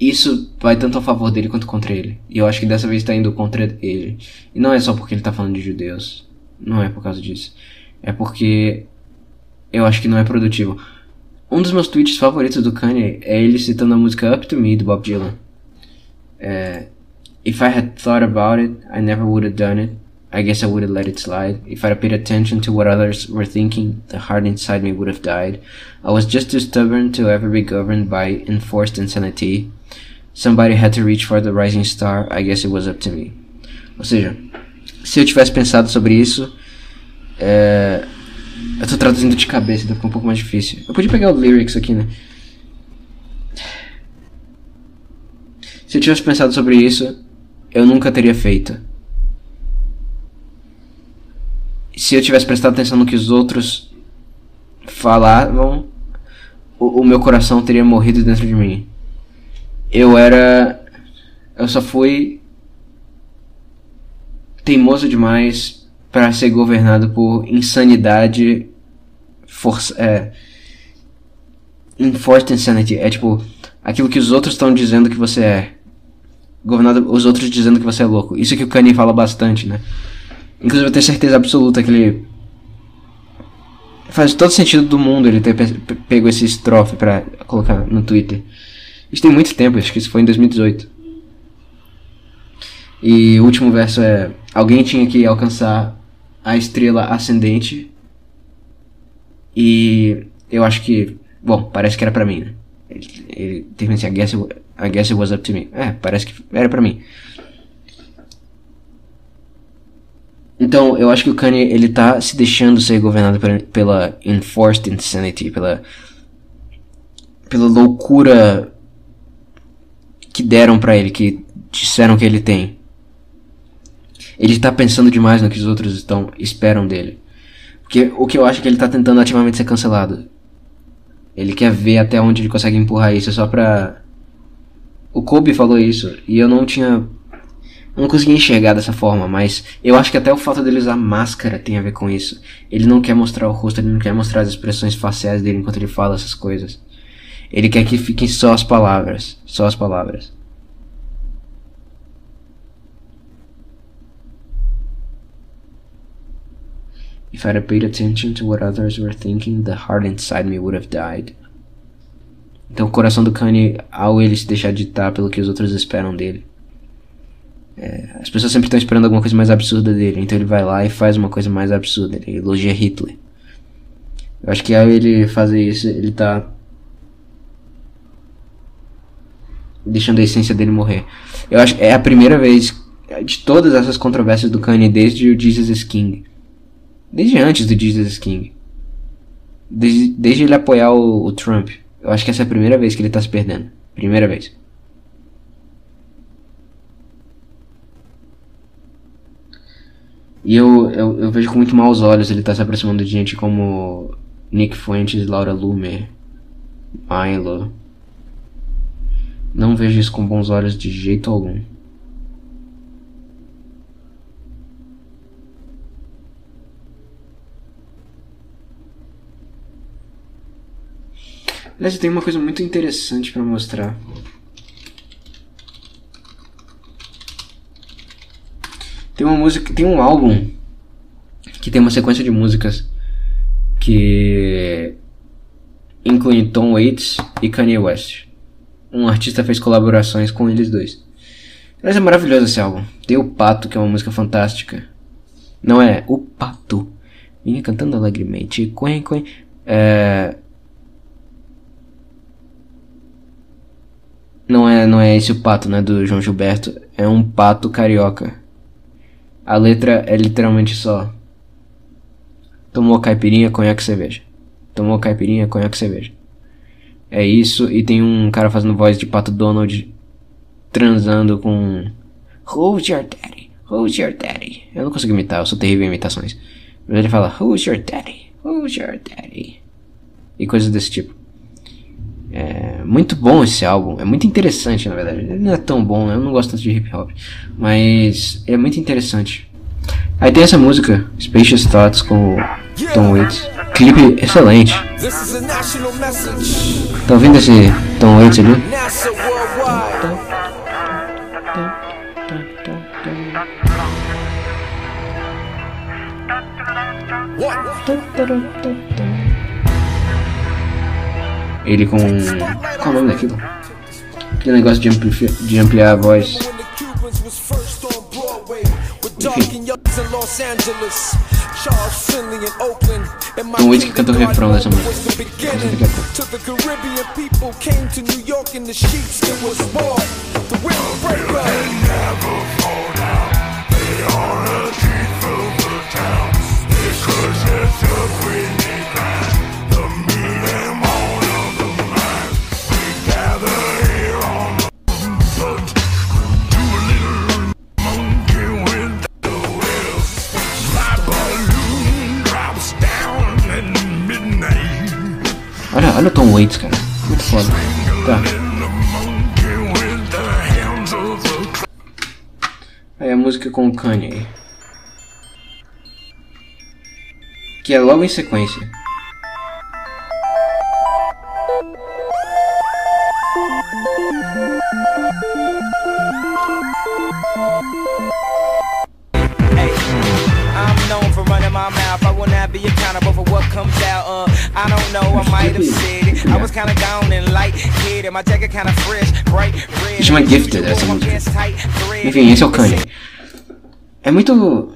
Isso vai tanto a favor dele quanto contra ele. E eu acho que dessa vez tá indo contra ele. E não é só porque ele tá falando de judeus. Não é por causa disso. É porque. Eu acho que não é produtivo. Um dos meus tweets favoritos do Kanye é ele citando a música Up to Me do Bob Dylan. É. If I had thought about it, I never would have done it. I guess I would have let it slide. If have paid attention to what others were thinking, the heart inside me would have died. I was just too stubborn to ever be governed by enforced insanity. Somebody had to reach for the rising star. I guess it was up to me. Ou seja, se eu tivesse pensado sobre isso, é... eu tô traduzindo de cabeça, então fica um pouco mais difícil. Eu podia pegar o lyrics aqui, né? Se eu tivesse pensado sobre isso, eu nunca teria feito. Se eu tivesse prestado atenção no que os outros falavam, o, o meu coração teria morrido dentro de mim. Eu era. Eu só fui teimoso demais para ser governado por insanidade. Força. É. Enforced insanity. É tipo. Aquilo que os outros estão dizendo que você é governado os outros dizendo que você é louco. Isso que o Kanye fala bastante, né? Inclusive eu tenho certeza absoluta que ele faz todo sentido do mundo ele ter pe- pe- pego esse estrofe pra colocar no Twitter. Isso tem muito tempo, acho que isso foi em 2018. E o último verso é: Alguém tinha que alcançar a estrela ascendente. E eu acho que, bom, parece que era pra mim, né? Ele, ele termina assim, I guess, it, I guess it was up to me. É, parece que era pra mim. Então, eu acho que o Kanye, ele tá se deixando ser governado pela, enforced insanity, pela pela loucura que deram pra ele, que disseram que ele tem. Ele tá pensando demais no que os outros estão esperam dele. Porque o que eu acho é que ele tá tentando ativamente ser cancelado. Ele quer ver até onde ele consegue empurrar isso só pra. O Kobe falou isso e eu não tinha. Não consegui enxergar dessa forma, mas eu acho que até o fato dele usar máscara tem a ver com isso. Ele não quer mostrar o rosto, ele não quer mostrar as expressões faciais dele enquanto ele fala essas coisas. Ele quer que fiquem só as palavras. Só as palavras. If I'd have paid attention to what others were thinking, the heart inside me would have died. Então o coração do Kanye, ao ele se deixar ditar pelo que os outros esperam dele. É, as pessoas sempre estão esperando alguma coisa mais absurda dele, então ele vai lá e faz uma coisa mais absurda. Ele elogia Hitler. Eu acho que ao ele fazer isso, ele tá deixando a essência dele morrer. Eu acho que é a primeira vez de todas essas controvérsias do Kanye desde o Jesus King. Desde antes do Jesus King. Desde, desde ele apoiar o, o, Trump. Eu acho que essa é a primeira vez que ele tá se perdendo. Primeira vez. E eu, eu, eu vejo com muito maus olhos ele tá se aproximando de gente como Nick Fuentes, Laura Loomer, Milo. Não vejo isso com bons olhos de jeito algum. Aliás, eu tenho uma coisa muito interessante para mostrar. Tem uma música, tem um álbum que tem uma sequência de músicas que inclui Tom Waits e Kanye West um artista fez colaborações com eles dois. Mas é maravilhoso esse álbum. Tem o Pato, que é uma música fantástica. Não é? O Pato. Vinha cantando alegremente. Quen, quen. É... Não é, não é esse o pato, né, do João Gilberto. É um pato carioca. A letra é literalmente só. Tomou caipirinha, conhaque cerveja. Tomou caipirinha, conhaque cerveja. É isso, e tem um cara fazendo voz de Pato Donald transando com. Who's your daddy? Who's your daddy? Eu não consigo imitar, eu sou terrível em imitações. Mas ele fala, Who's your daddy? Who's your daddy? E coisas desse tipo. É muito bom esse álbum, é muito interessante na verdade. Ele não é tão bom, eu não gosto tanto de hip hop, mas é muito interessante. Aí tem essa música, Spacious Thoughts com Tom Waits. Clipe excelente. Tá ouvindo esse Tom Waits ali? Ele com. Qual o nome daquilo? Aquele negócio de, amplificar, de ampliar a voz. Enfim. Los Angeles, Charles Finley in Oakland, and my Luiz was canta o. To the Caribbean people came to New York in the sheets, it was war, the will breaker. never fall down, they are a chief the town, they could just Olha, olha o Tom Waits, cara. Muito foda. Tá. Aí a música com o Kanye. Que é logo em sequência. What comes out. Uh, I don't know, I might have said it. I was kinda down and light headed. My jacket kinda fresh, bright red. Chama Gifted essa música. Enfim, esse é o Kanye. É muito.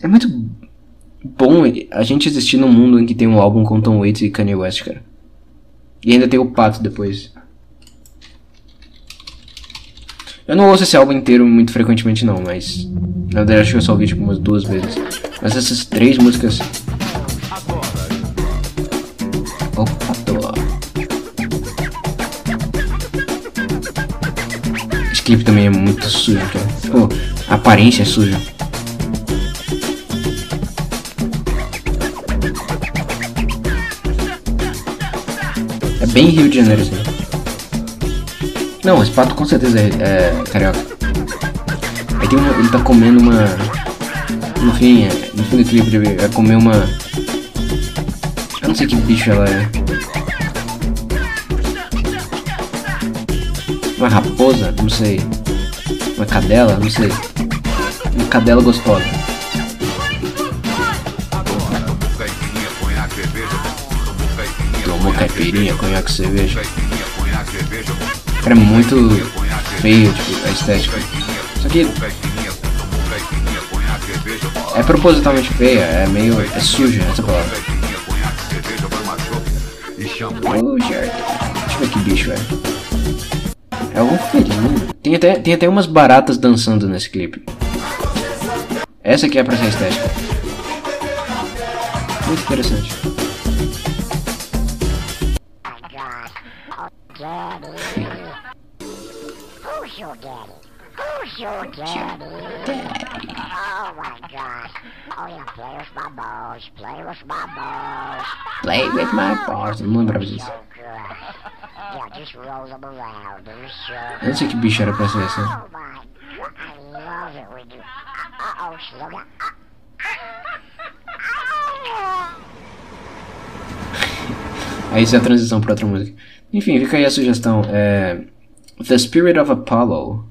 É muito bom a gente existir num mundo em que tem um álbum com Tom Waits e Kanye West, cara. E ainda tem o pato depois. Eu não ouço esse álbum inteiro muito frequentemente não, mas. Na verdade acho que eu só ouvi tipo umas duas vezes. Mas essas três músicas. O pato. Esse clipe também é muito sujo, cara. Pô, a aparência é suja. É bem Rio de Janeiro, assim. Não, esse pato com certeza é, é carioca. Aí tem uma, ele tá comendo uma. No fim, é, no fim do clipe vai comer uma. Eu não sei que bicho ela é. Uma raposa? Não sei. Uma cadela? Não sei. Uma cadela gostosa. Tomou caipirinha, conhaque, cerveja. Cara, é muito feio, tipo, a estética. Só que é propositalmente feia, é meio. é suja essa palavra. Oh, Jared. Deixa eu ver que bicho é. É algum felino. Tem até, tem até umas baratas dançando nesse clipe. Essa aqui é pra ser estética. Muito interessante. Balls. Play with my balls. Play with my balls. Não lembrava disso. Eu não sei que bicho era pra ser essa. Aí isso é a transição pra outra música. Enfim, fica aí a sugestão. É... The Spirit of Apollo.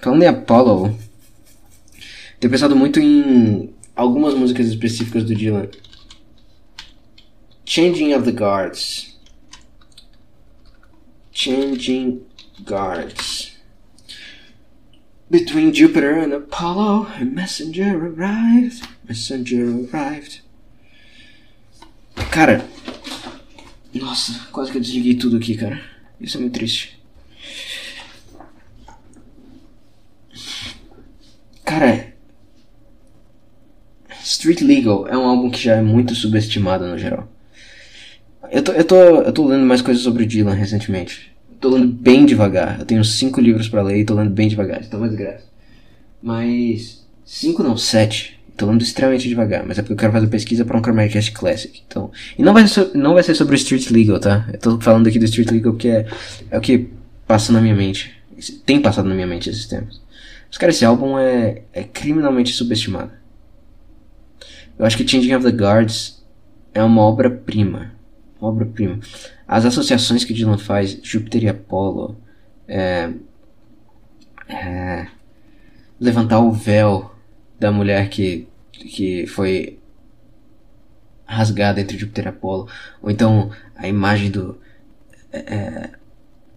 Falando em Apollo, tenho pensado muito em algumas músicas específicas do Dylan. Changing of the Guards. Changing Guards. Between Jupiter and Apollo, a messenger arrived. Messenger arrived. Cara, nossa, quase que eu desliguei tudo aqui, cara. Isso é muito triste. Cara, Street Legal é um álbum que já é muito subestimado no geral. Eu tô, eu tô, eu tô lendo mais coisas sobre o Dylan recentemente. Tô lendo bem devagar. Eu tenho cinco livros pra ler e tô lendo bem devagar. Então mais graça. Mas. Cinco não, sete. Tô lendo extremamente devagar, mas é porque eu quero fazer pesquisa pra um Chromaticast Classic. Então, e não vai, ser, não vai ser sobre o Street Legal, tá? Eu tô falando aqui do Street Legal porque é, é o que passa na minha mente. Tem passado na minha mente esses tempos. Mas, cara, esse álbum é, é criminalmente subestimado. Eu acho que Changing of the Guards é uma obra-prima. Obra-prima. As associações que Dylan faz, Júpiter e Apollo, é, é, levantar o véu da mulher que, que foi rasgada entre Júpiter e Apolo, ou então a imagem do é,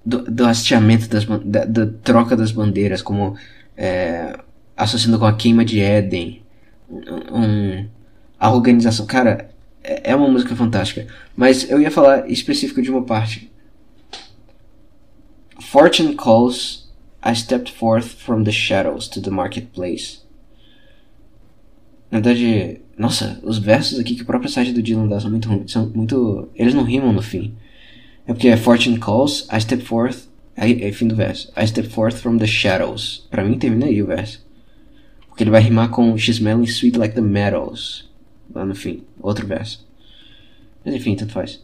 do, do hasteamento das da, da troca das bandeiras, como é, associando com a queima de Éden, um- a organização, cara, é é uma música fantástica. Mas eu ia falar específico de uma parte. Fortune calls, I stepped forth from the shadows to the marketplace. Na verdade, nossa, os versos aqui que o próprio site do Dylan dá são muito ruins, são muito, eles não rimam no fim. É porque é Fortune calls, I step forth, aí é fim do verso. I step forth from the shadows. Pra mim termina aí o verso. Porque ele vai rimar com She's smelling sweet like the meadows. Lá no fim, outro verso. Mas enfim, tanto faz.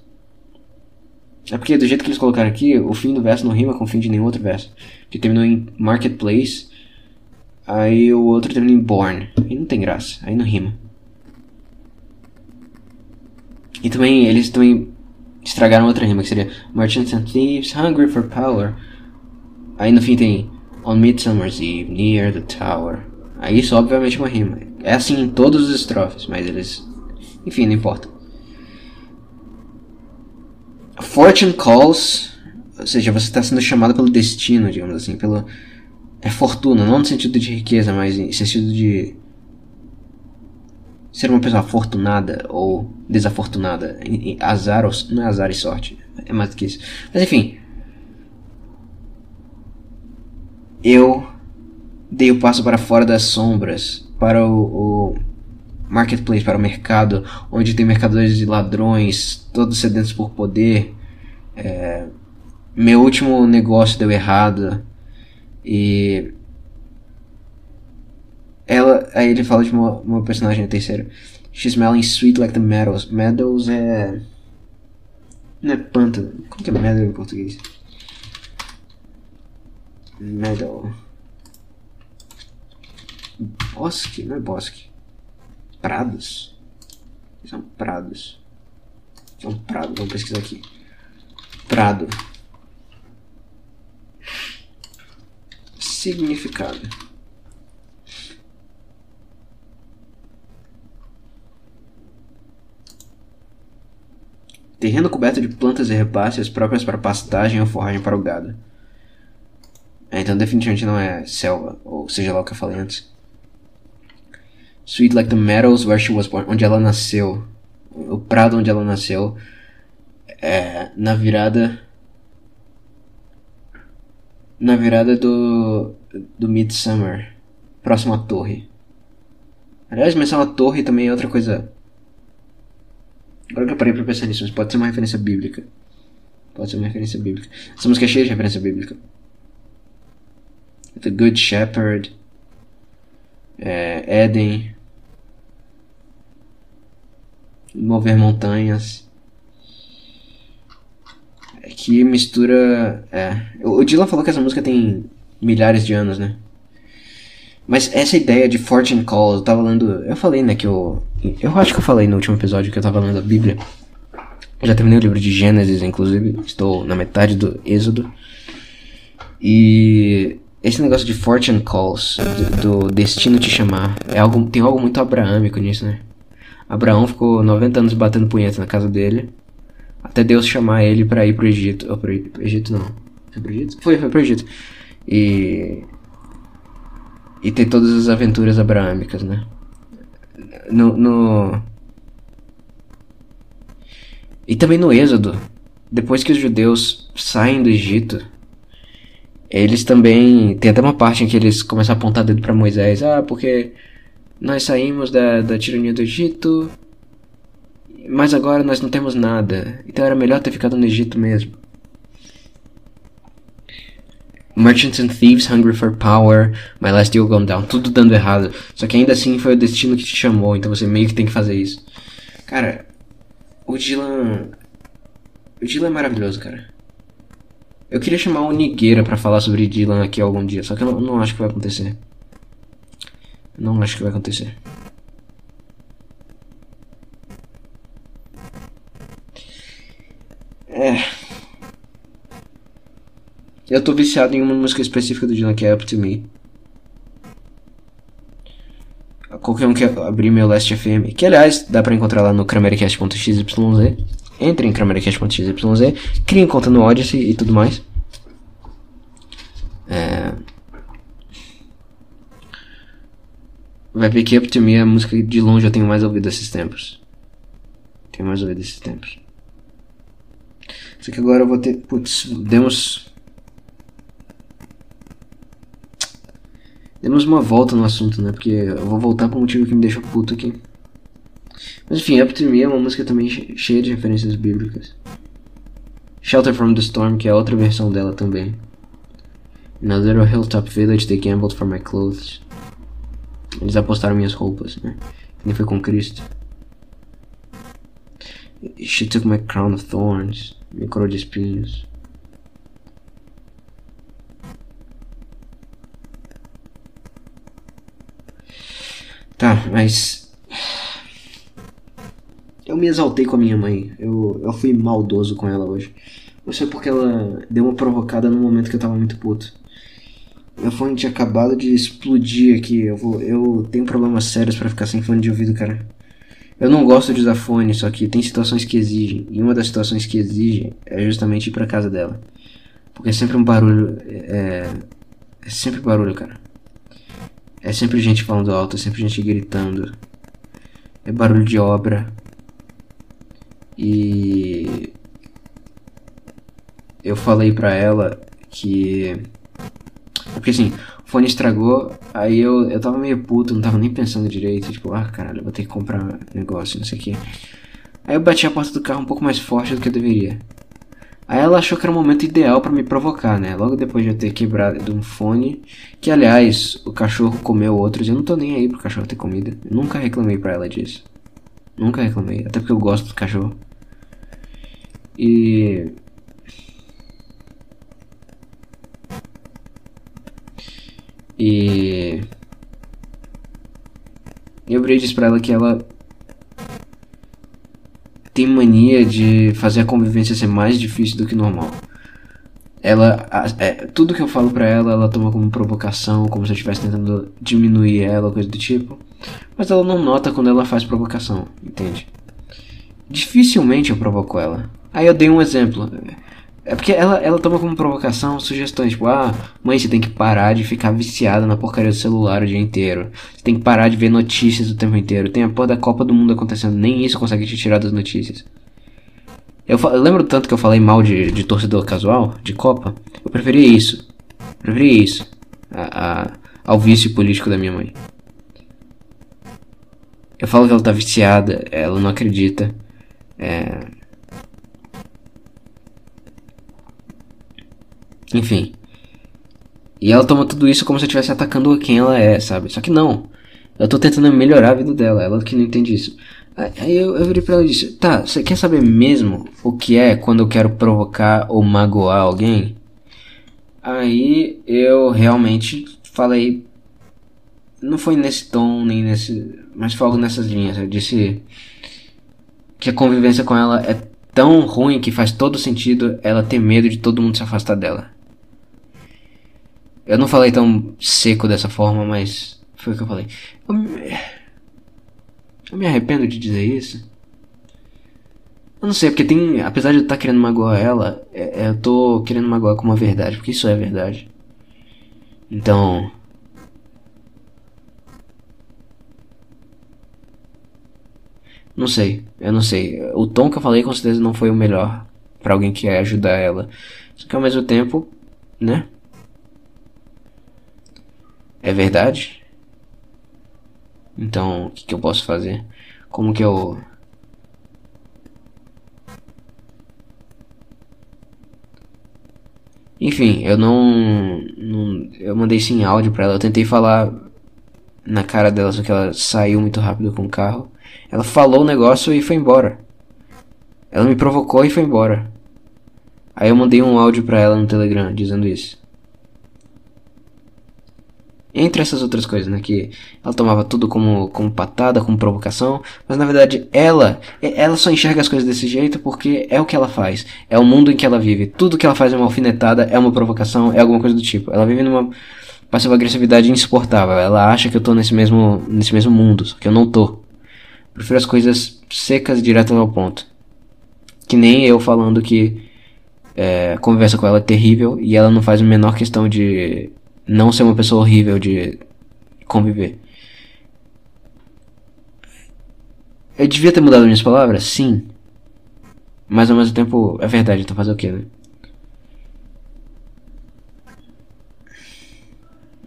É porque do jeito que eles colocaram aqui, o fim do verso não rima com o fim de nenhum outro verso. Que terminou em Marketplace, aí o outro termina em Born. Aí não tem graça, aí não rima. E também, eles também estragaram outra rima, que seria Merchants and Thieves, Hungry for Power. Aí no fim tem On Midsummer's Eve, Near the Tower. Aí isso obviamente é uma rima. É assim em todos os estrofes, mas eles... Enfim, não importa. Fortune calls, ou seja, você está sendo chamado pelo destino, digamos assim, pelo é fortuna, não no sentido de riqueza, mas em sentido de ser uma pessoa afortunada ou desafortunada. Azar ou, não é azar e sorte. É mais do que isso. Mas enfim. Eu dei o passo para fora das sombras, para o, o marketplace, para o mercado, onde tem mercadores e ladrões, todos sedentos por poder. É, meu último negócio deu errado e ela, aí ele fala de uma, uma personagem na terceira. She's smelling sweet like the meadows. Meadows é. Não é pântano. Como que é meadow em português? Meadow. Bosque? Não é bosque. Prados? São prados. É um prado, vamos pesquisar aqui. Prado. Significado. Terreno coberto de plantas herbáceas próprias para pastagem ou forragem para o gado. É, então definitivamente não é selva, ou seja lá o que eu falei antes. Sweet like the meadows where she was born, onde ela nasceu. O prado onde ela nasceu. É, na virada. Na virada do. do Midsummer. Próximo à torre. Aliás, menção à torre também é outra coisa. Agora que eu parei pra pensar nisso, mas pode ser uma referência bíblica. Pode ser uma referência bíblica. Essa música é cheia de referência bíblica. The Good Shepherd. É, Éden. Mover montanhas. É que mistura. É. O Dylan falou que essa música tem milhares de anos, né? Mas essa ideia de Fortune Calls, eu tava lendo. Eu falei, né, que eu. Eu acho que eu falei no último episódio que eu tava lendo a Bíblia. Eu já terminei o livro de Gênesis, inclusive. Estou na metade do Êxodo. E. Esse negócio de Fortune Calls, do, do destino te chamar, é algo, tem algo muito abraâmico nisso, né? Abraão ficou 90 anos batendo punheta na casa dele. Até Deus chamar ele pra ir pro Egito. Ou pro, Egito não. Foi pro Egito? Foi, foi pro Egito. E. E ter todas as aventuras abraâmicas, né? No. no... E também no Êxodo. Depois que os judeus saem do Egito. Eles também. Tem até uma parte em que eles começam a apontar dedo pra Moisés. Ah, porque nós saímos da, da tirania do Egito. Mas agora nós não temos nada. Então era melhor ter ficado no Egito mesmo. Merchants and Thieves, Hungry for Power, My Last Deal Gone Down, tudo dando errado. Só que ainda assim foi o destino que te chamou, então você meio que tem que fazer isso. Cara, o Dylan. O Dylan é maravilhoso, cara. Eu queria chamar o Nigueira pra falar sobre Dylan aqui algum dia, só que eu não, não acho que vai acontecer. Não acho que vai acontecer. É. Eu tô viciado em uma música específica do Dylan que é Up to Me. Qualquer um que abrir meu Last FM, que aliás dá pra encontrar lá no cramericast.xyz. Entre em cramericast.xyz, criem conta no Odyssey e tudo mais. É... Vai ver que Up to Me é a música que de longe eu tenho mais ouvido esses tempos. Tenho mais ouvido esses tempos. Só que agora eu vou ter. Putz, demos. Demos uma volta no assunto, né? Porque eu vou voltar pro motivo que me deixa puto aqui. Mas enfim, Up to Me é uma música também che- cheia de referências bíblicas. Shelter from the Storm, que é outra versão dela também. In a little hilltop village they gambled for my clothes. Eles apostaram minhas roupas, né? Que nem foi com Cristo. She took my crown of thorns. Minha coroa de espinhos. Tá, mas. Eu me exaltei com a minha mãe. Eu, eu fui maldoso com ela hoje. Não sei porque ela deu uma provocada no momento que eu tava muito puto. Meu fone tinha acabado de explodir aqui. Eu, vou, eu tenho problemas sérios pra ficar sem fone de ouvido, cara. Eu não gosto de usar fone, só que tem situações que exigem. E uma das situações que exigem é justamente ir pra casa dela. Porque é sempre um barulho. É, é sempre barulho, cara. É sempre gente falando alto, é sempre gente gritando. é barulho de obra. E eu falei pra ela que porque assim, o fone estragou, aí eu, eu tava meio puto, não tava nem pensando direito, tipo, ah caralho, vou ter que comprar negócio, não sei o que. Aí eu bati a porta do carro um pouco mais forte do que eu deveria. Aí ela achou que era o momento ideal pra me provocar, né? Logo depois de eu ter quebrado um fone, que aliás, o cachorro comeu outros, eu não tô nem aí pro cachorro ter comida. Eu nunca reclamei pra ela disso. Nunca reclamei, até porque eu gosto do cachorro. E E. Eu virei disse pra ela que ela tem mania de fazer a convivência ser mais difícil do que normal. Ela. É, tudo que eu falo pra ela, ela toma como provocação, como se eu estivesse tentando diminuir ela, coisa do tipo. Mas ela não nota quando ela faz provocação, entende? Dificilmente eu provoco ela. Aí eu dei um exemplo. É porque ela, ela toma como provocação sugestões, tipo, ah, mãe, você tem que parar de ficar viciada na porcaria do celular o dia inteiro. Você tem que parar de ver notícias o tempo inteiro. Tem a porra da Copa do Mundo acontecendo, nem isso consegue te tirar das notícias. Eu, eu lembro tanto que eu falei mal de, de torcedor casual, de Copa. Eu preferia isso. Preferia isso. A, a, ao vício político da minha mãe. Eu falo que ela tá viciada, ela não acredita. É, Enfim. E ela toma tudo isso como se eu estivesse atacando quem ela é, sabe? Só que não. Eu tô tentando melhorar a vida dela, ela que não entende isso. Aí eu, eu virei pra ela e disse: Tá, você quer saber mesmo o que é quando eu quero provocar ou magoar alguém? Aí eu realmente falei. Não foi nesse tom, nem nesse. Mas foi algo nessas linhas. Eu disse que a convivência com ela é tão ruim que faz todo sentido ela ter medo de todo mundo se afastar dela. Eu não falei tão seco dessa forma, mas foi o que eu falei. Eu me, eu me arrependo de dizer isso. Eu não sei, porque tem. Apesar de eu estar tá querendo magoar ela, é, é, eu tô querendo magoar com uma verdade, porque isso é verdade. Então. Não sei, eu não sei. O tom que eu falei com certeza não foi o melhor para alguém que quer ajudar ela. Só que ao mesmo tempo, né? É verdade? Então, o que, que eu posso fazer? Como que eu. Enfim, eu não, não. Eu mandei sim áudio pra ela. Eu tentei falar na cara dela, só que ela saiu muito rápido com o carro. Ela falou o negócio e foi embora. Ela me provocou e foi embora. Aí eu mandei um áudio pra ela no Telegram dizendo isso. Entre essas outras coisas, né? Que ela tomava tudo como, como patada, como provocação. Mas na verdade, ela, ela só enxerga as coisas desse jeito porque é o que ela faz. É o mundo em que ela vive. Tudo que ela faz é uma alfinetada, é uma provocação, é alguma coisa do tipo. Ela vive numa passiva agressividade insuportável. Ela acha que eu tô nesse mesmo, nesse mesmo mundo, só que eu não tô. Prefiro as coisas secas diretas ao ponto. Que nem eu falando que é, conversa com ela é terrível e ela não faz a menor questão de não ser uma pessoa horrível de conviver. Eu devia ter mudado minhas palavras? Sim. Mas ao mesmo tempo, é verdade, então fazer o que, né?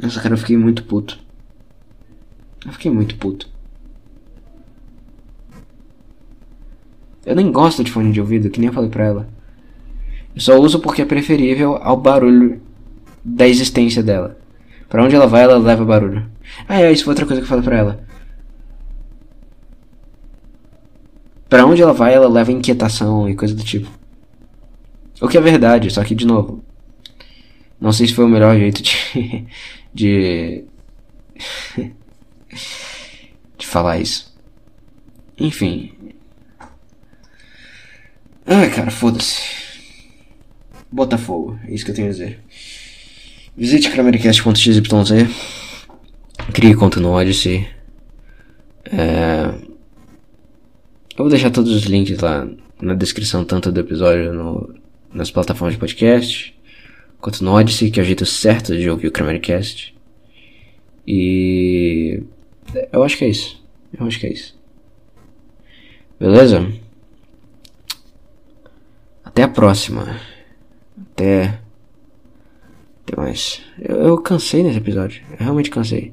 Nossa, cara, eu fiquei muito puto. Eu fiquei muito puto. Eu nem gosto de fone de ouvido, que nem eu falei pra ela. Eu só uso porque é preferível ao barulho da existência dela. Para onde ela vai, ela leva barulho. Ah, é, isso foi outra coisa que eu falei pra ela. Para onde ela vai, ela leva inquietação e coisa do tipo. O que é verdade, só que de novo. Não sei se foi o melhor jeito de. de. de falar isso. Enfim. Ai, cara, foda-se. Botafogo, é isso que eu tenho a dizer. Visite cramericast.xyz, crie conta no Odyssey. É... Eu vou deixar todos os links lá na descrição, tanto do episódio no, nas plataformas de podcast, quanto no Odyssey, que é o jeito certo de ouvir o Cramericast. E eu acho que é isso. Eu acho que é isso. Beleza? Até a próxima. Até. Até mais. Eu, eu cansei nesse episódio. Eu realmente cansei.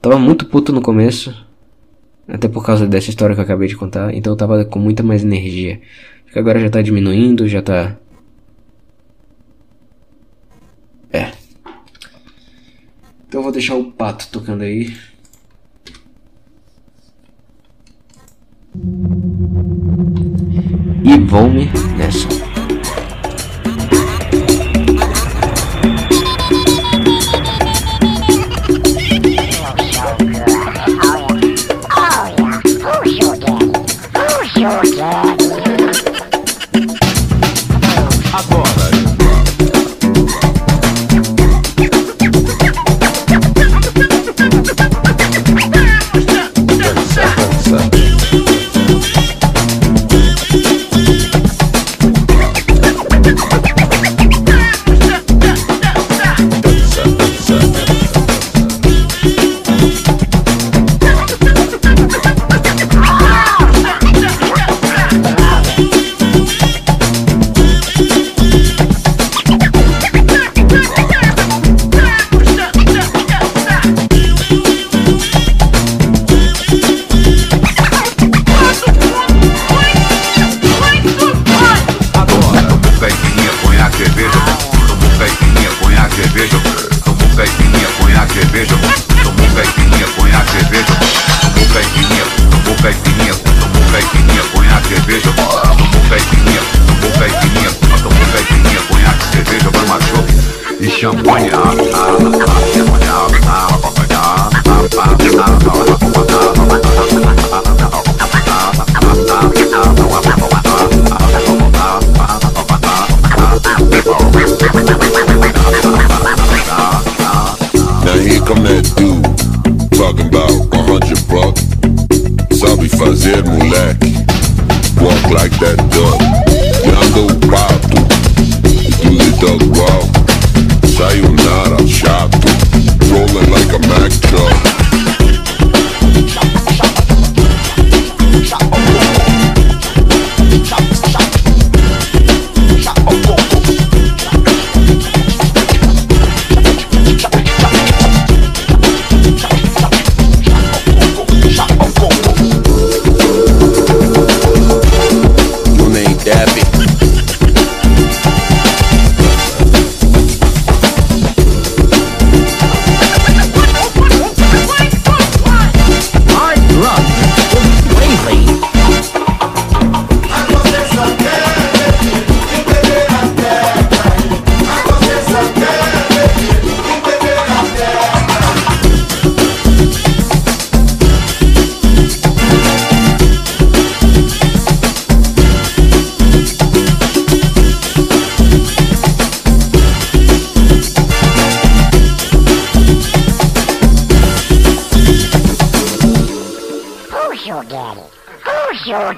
Tava muito puto no começo. Até por causa dessa história que eu acabei de contar. Então eu tava com muita mais energia. Acho que agora já tá diminuindo, já tá. É. Então eu vou deixar o pato tocando aí. E vou-me nessa. Who's Come that dude talking about a hundred bucks. Sabe fazer moleque? Walk like that duck. Yando pato. Do the duck walk. Sayonara chato. Rolling like a Mack truck.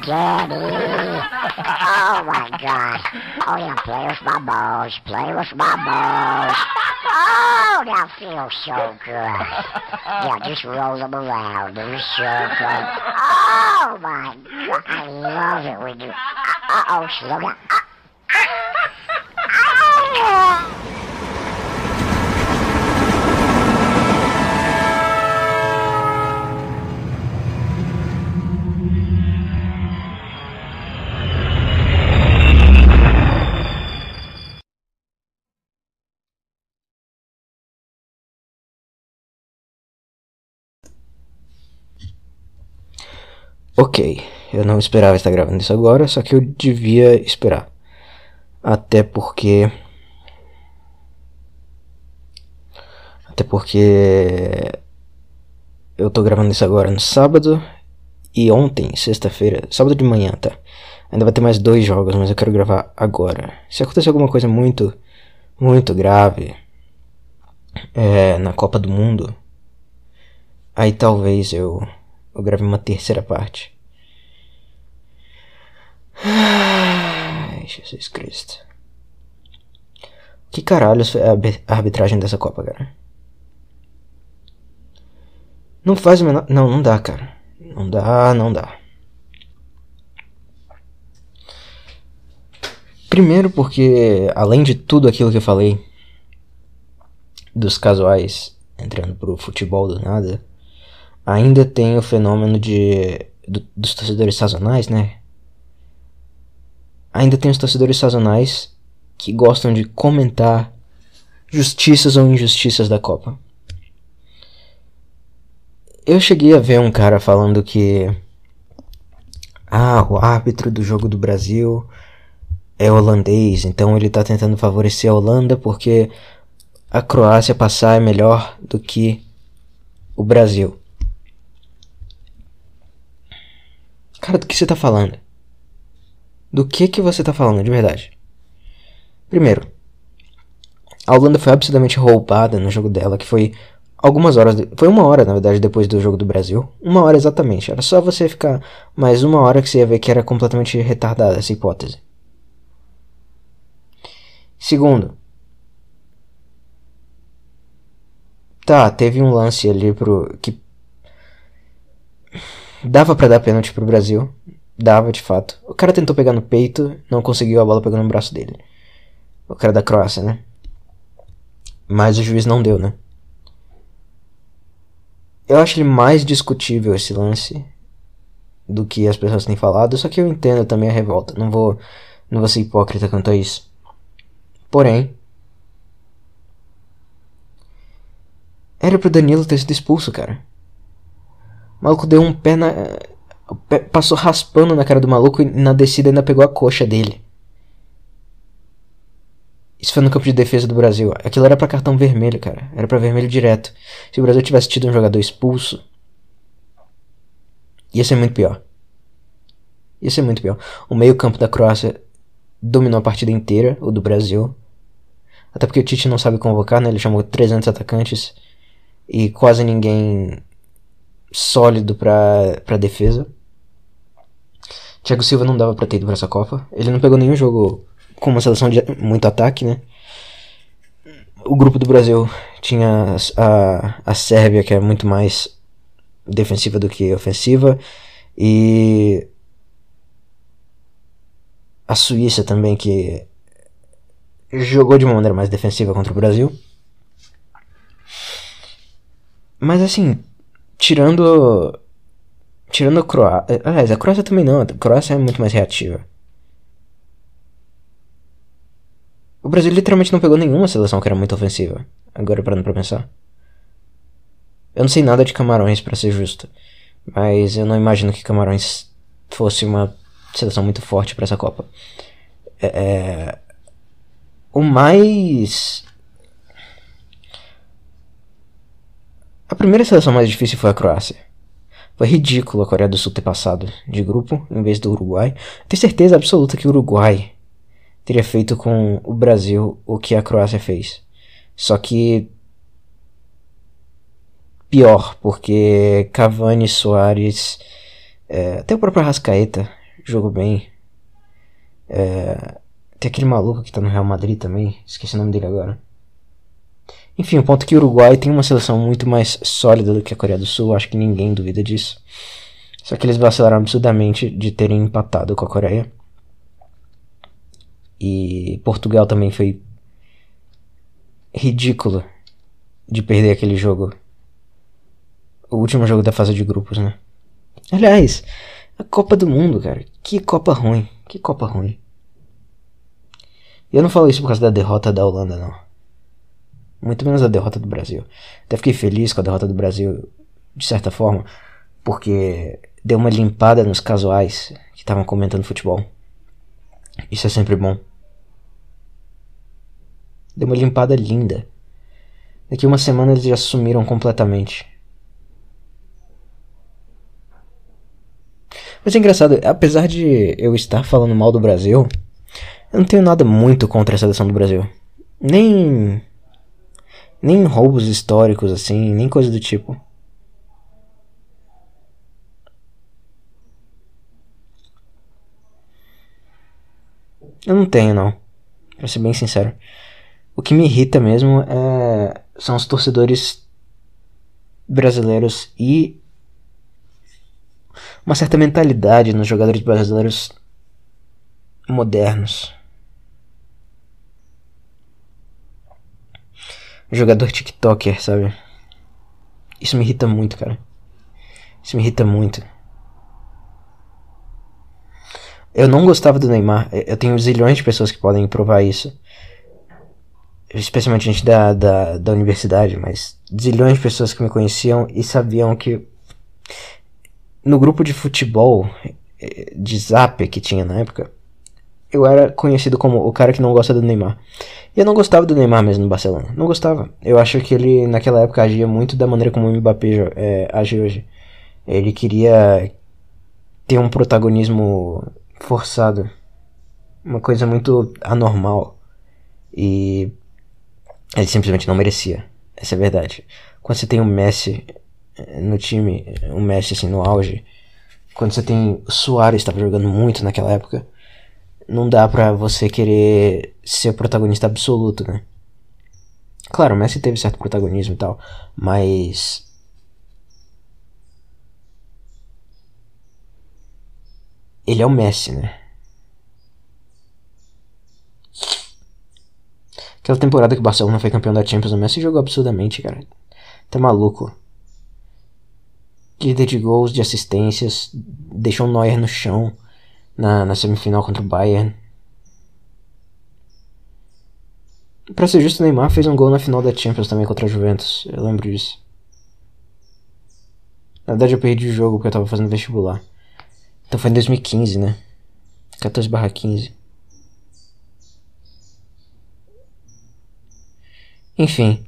Daddy? Oh my gosh. Oh yeah, play with my balls. Play with my balls. Oh, that feels so good. Yeah, just roll them around in a circle. Oh my god, I love it when you. Uh oh, slow down. Ah. Ok, eu não esperava estar gravando isso agora, só que eu devia esperar. Até porque. Até porque. Eu tô gravando isso agora no sábado. E ontem, sexta-feira, sábado de manhã, tá? Ainda vai ter mais dois jogos, mas eu quero gravar agora. Se acontecer alguma coisa muito, muito grave é, na Copa do Mundo, aí talvez eu, eu gravei uma terceira parte. Ai, Jesus Cristo. Que caralho foi é a arbitragem dessa Copa, cara? Não faz o menor. Não, não dá, cara. Não dá, não dá. Primeiro porque, além de tudo aquilo que eu falei, dos casuais entrando pro futebol do nada, ainda tem o fenômeno de do- dos torcedores sazonais, né? Ainda tem os torcedores sazonais que gostam de comentar justiças ou injustiças da Copa. Eu cheguei a ver um cara falando que ah, o árbitro do jogo do Brasil é holandês, então ele tá tentando favorecer a Holanda porque a Croácia passar é melhor do que o Brasil. Cara, do que você tá falando? Do que que você tá falando, de verdade? Primeiro, a Holanda foi absurdamente roubada no jogo dela, que foi algumas horas. de- Foi uma hora, na verdade, depois do jogo do Brasil. Uma hora exatamente. Era só você ficar mais uma hora que você ia ver que era completamente retardada essa hipótese. Segundo. Tá, teve um lance ali pro. que. Dava pra dar pênalti pro Brasil. Dava, de fato. O cara tentou pegar no peito, não conseguiu, a bola pegou no braço dele. O cara da Croácia, né? Mas o juiz não deu, né? Eu acho ele mais discutível esse lance do que as pessoas têm falado, só que eu entendo também a revolta. Não vou, não vou ser hipócrita quanto a isso. Porém, era pro Danilo ter sido expulso, cara. O maluco deu um pé na. passou raspando na cara do maluco e na descida ainda pegou a coxa dele. Isso foi no campo de defesa do Brasil. Aquilo era pra cartão vermelho, cara. Era pra vermelho direto. Se o Brasil tivesse tido um jogador expulso, ia ser muito pior. Ia ser muito pior. O meio-campo da Croácia dominou a partida inteira, o do Brasil. Até porque o Tite não sabe convocar, né? Ele chamou 300 atacantes e quase ninguém sólido pra defesa. Thiago Silva não dava pra ter ido pra essa Copa. Ele não pegou nenhum jogo com uma seleção de muito ataque, né? O grupo do Brasil tinha a, a Sérvia, que é muito mais defensiva do que ofensiva, e a Suíça também, que jogou de uma maneira mais defensiva contra o Brasil. Mas assim, tirando. Tirando a Croácia. Aliás, a Croácia também não. A Croácia é muito mais reativa. O Brasil literalmente não pegou nenhuma seleção que era muito ofensiva. Agora parando pra pensar. Eu não sei nada de Camarões, pra ser justo. Mas eu não imagino que Camarões fosse uma seleção muito forte pra essa Copa. É, é, o mais. A primeira seleção mais difícil foi a Croácia. Foi ridículo a Coreia do Sul ter passado de grupo em vez do Uruguai. Tenho certeza absoluta que o Uruguai teria feito com o Brasil o que a Croácia fez. Só que pior, porque Cavani, Soares, é, até o próprio Arrascaeta jogou bem. É, tem aquele maluco que tá no Real Madrid também, esqueci o nome dele agora. Enfim, o ponto é que o Uruguai tem uma seleção muito mais sólida do que a Coreia do Sul, acho que ninguém duvida disso. Só que eles vacilaram absurdamente de terem empatado com a Coreia. E Portugal também foi ridículo de perder aquele jogo. O último jogo da fase de grupos, né? Aliás, a Copa do Mundo, cara. Que Copa ruim. Que Copa ruim. E eu não falo isso por causa da derrota da Holanda, não. Muito menos a derrota do Brasil. Até fiquei feliz com a derrota do Brasil, de certa forma, porque deu uma limpada nos casuais que estavam comentando futebol. Isso é sempre bom. Deu uma limpada linda. Daqui uma semana eles já sumiram completamente. Mas é engraçado, apesar de eu estar falando mal do Brasil, eu não tenho nada muito contra a seleção do Brasil. Nem. Nem roubos históricos assim, nem coisa do tipo. Eu não tenho, não. Pra ser bem sincero. O que me irrita mesmo é... são os torcedores brasileiros e uma certa mentalidade nos jogadores brasileiros modernos. Jogador TikToker, sabe? Isso me irrita muito, cara. Isso me irrita muito. Eu não gostava do Neymar. Eu tenho zilhões de pessoas que podem provar isso. Especialmente gente da, da, da universidade, mas zilhões de pessoas que me conheciam e sabiam que no grupo de futebol eh, de zap que tinha na época, eu era conhecido como o cara que não gosta do Neymar. E eu não gostava do Neymar mesmo no Barcelona. Não gostava. Eu acho que ele naquela época agia muito da maneira como o Mbappé é, age hoje. Ele queria ter um protagonismo forçado. Uma coisa muito anormal. E ele simplesmente não merecia. Essa é a verdade. Quando você tem o Messi eh, no time, o Messi assim no auge, quando você tem o Soares estava jogando muito naquela época, não dá pra você querer ser protagonista absoluto, né? Claro, o Messi teve certo protagonismo e tal, mas ele é o Messi, né? Aquela temporada que o Barcelona foi campeão da Champions, o Messi jogou absurdamente, cara. Tá maluco. Líder de gols, de assistências, deixou o Neuer no chão na, na semifinal contra o Bayern. Pra ser justo, o Neymar fez um gol na final da Champions também contra a Juventus. Eu lembro disso. Na verdade, eu perdi o jogo porque eu tava fazendo vestibular. Então foi em 2015, né? 14 barra 15. Enfim.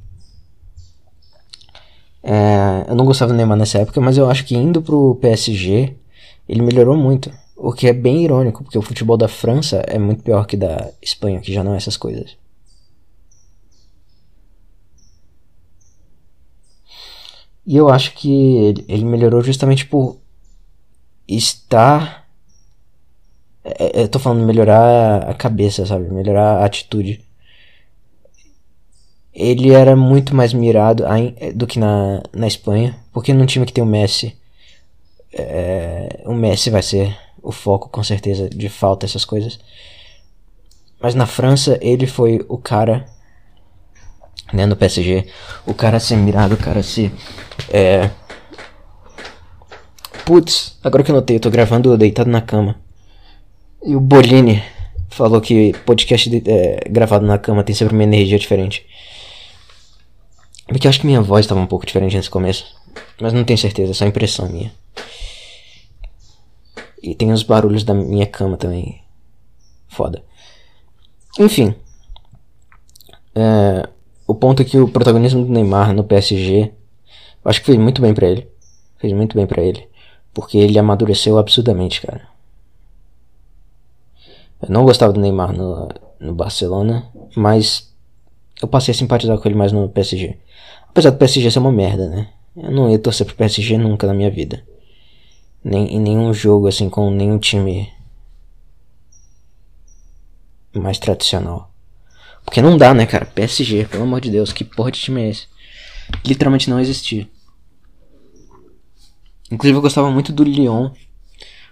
É, eu não gostava do Neymar nessa época, mas eu acho que indo pro PSG, ele melhorou muito. O que é bem irônico, porque o futebol da França é muito pior que da Espanha, que já não é essas coisas. E eu acho que ele, melhorou justamente por estar. É, é, eu tô falando melhorar a cabeça, sabe? Melhorar a atitude. Ele era muito mais mirado do que na, na Espanha, porque num time que tem o Messi, é, o Messi vai ser o foco, com certeza, de falta, essas coisas. Mas na França, ele foi o cara, né, no PSG, o cara ser mirado, o cara a ser. É... Putz, agora que eu notei, eu tô gravando deitado na cama. E o Bolini falou que podcast de, é, gravado na cama tem sempre uma energia diferente. Porque eu acho que minha voz estava um pouco diferente nesse começo. Mas não tenho certeza, é só impressão minha. E tem os barulhos da minha cama também. Foda. Enfim. É, o ponto é que o protagonismo do Neymar no PSG. Eu acho que fez muito bem para ele. Fez muito bem para ele. Porque ele amadureceu absurdamente, cara. Eu não gostava do Neymar no, no Barcelona. Mas eu passei a simpatizar com ele mais no PSG. Apesar do PSG ser uma merda, né? Eu não ia torcer pro PSG nunca na minha vida nem, em nenhum jogo assim com nenhum time mais tradicional. Porque não dá, né, cara? PSG, pelo amor de Deus, que porra de time é esse? Literalmente não existia. Inclusive eu gostava muito do Lyon,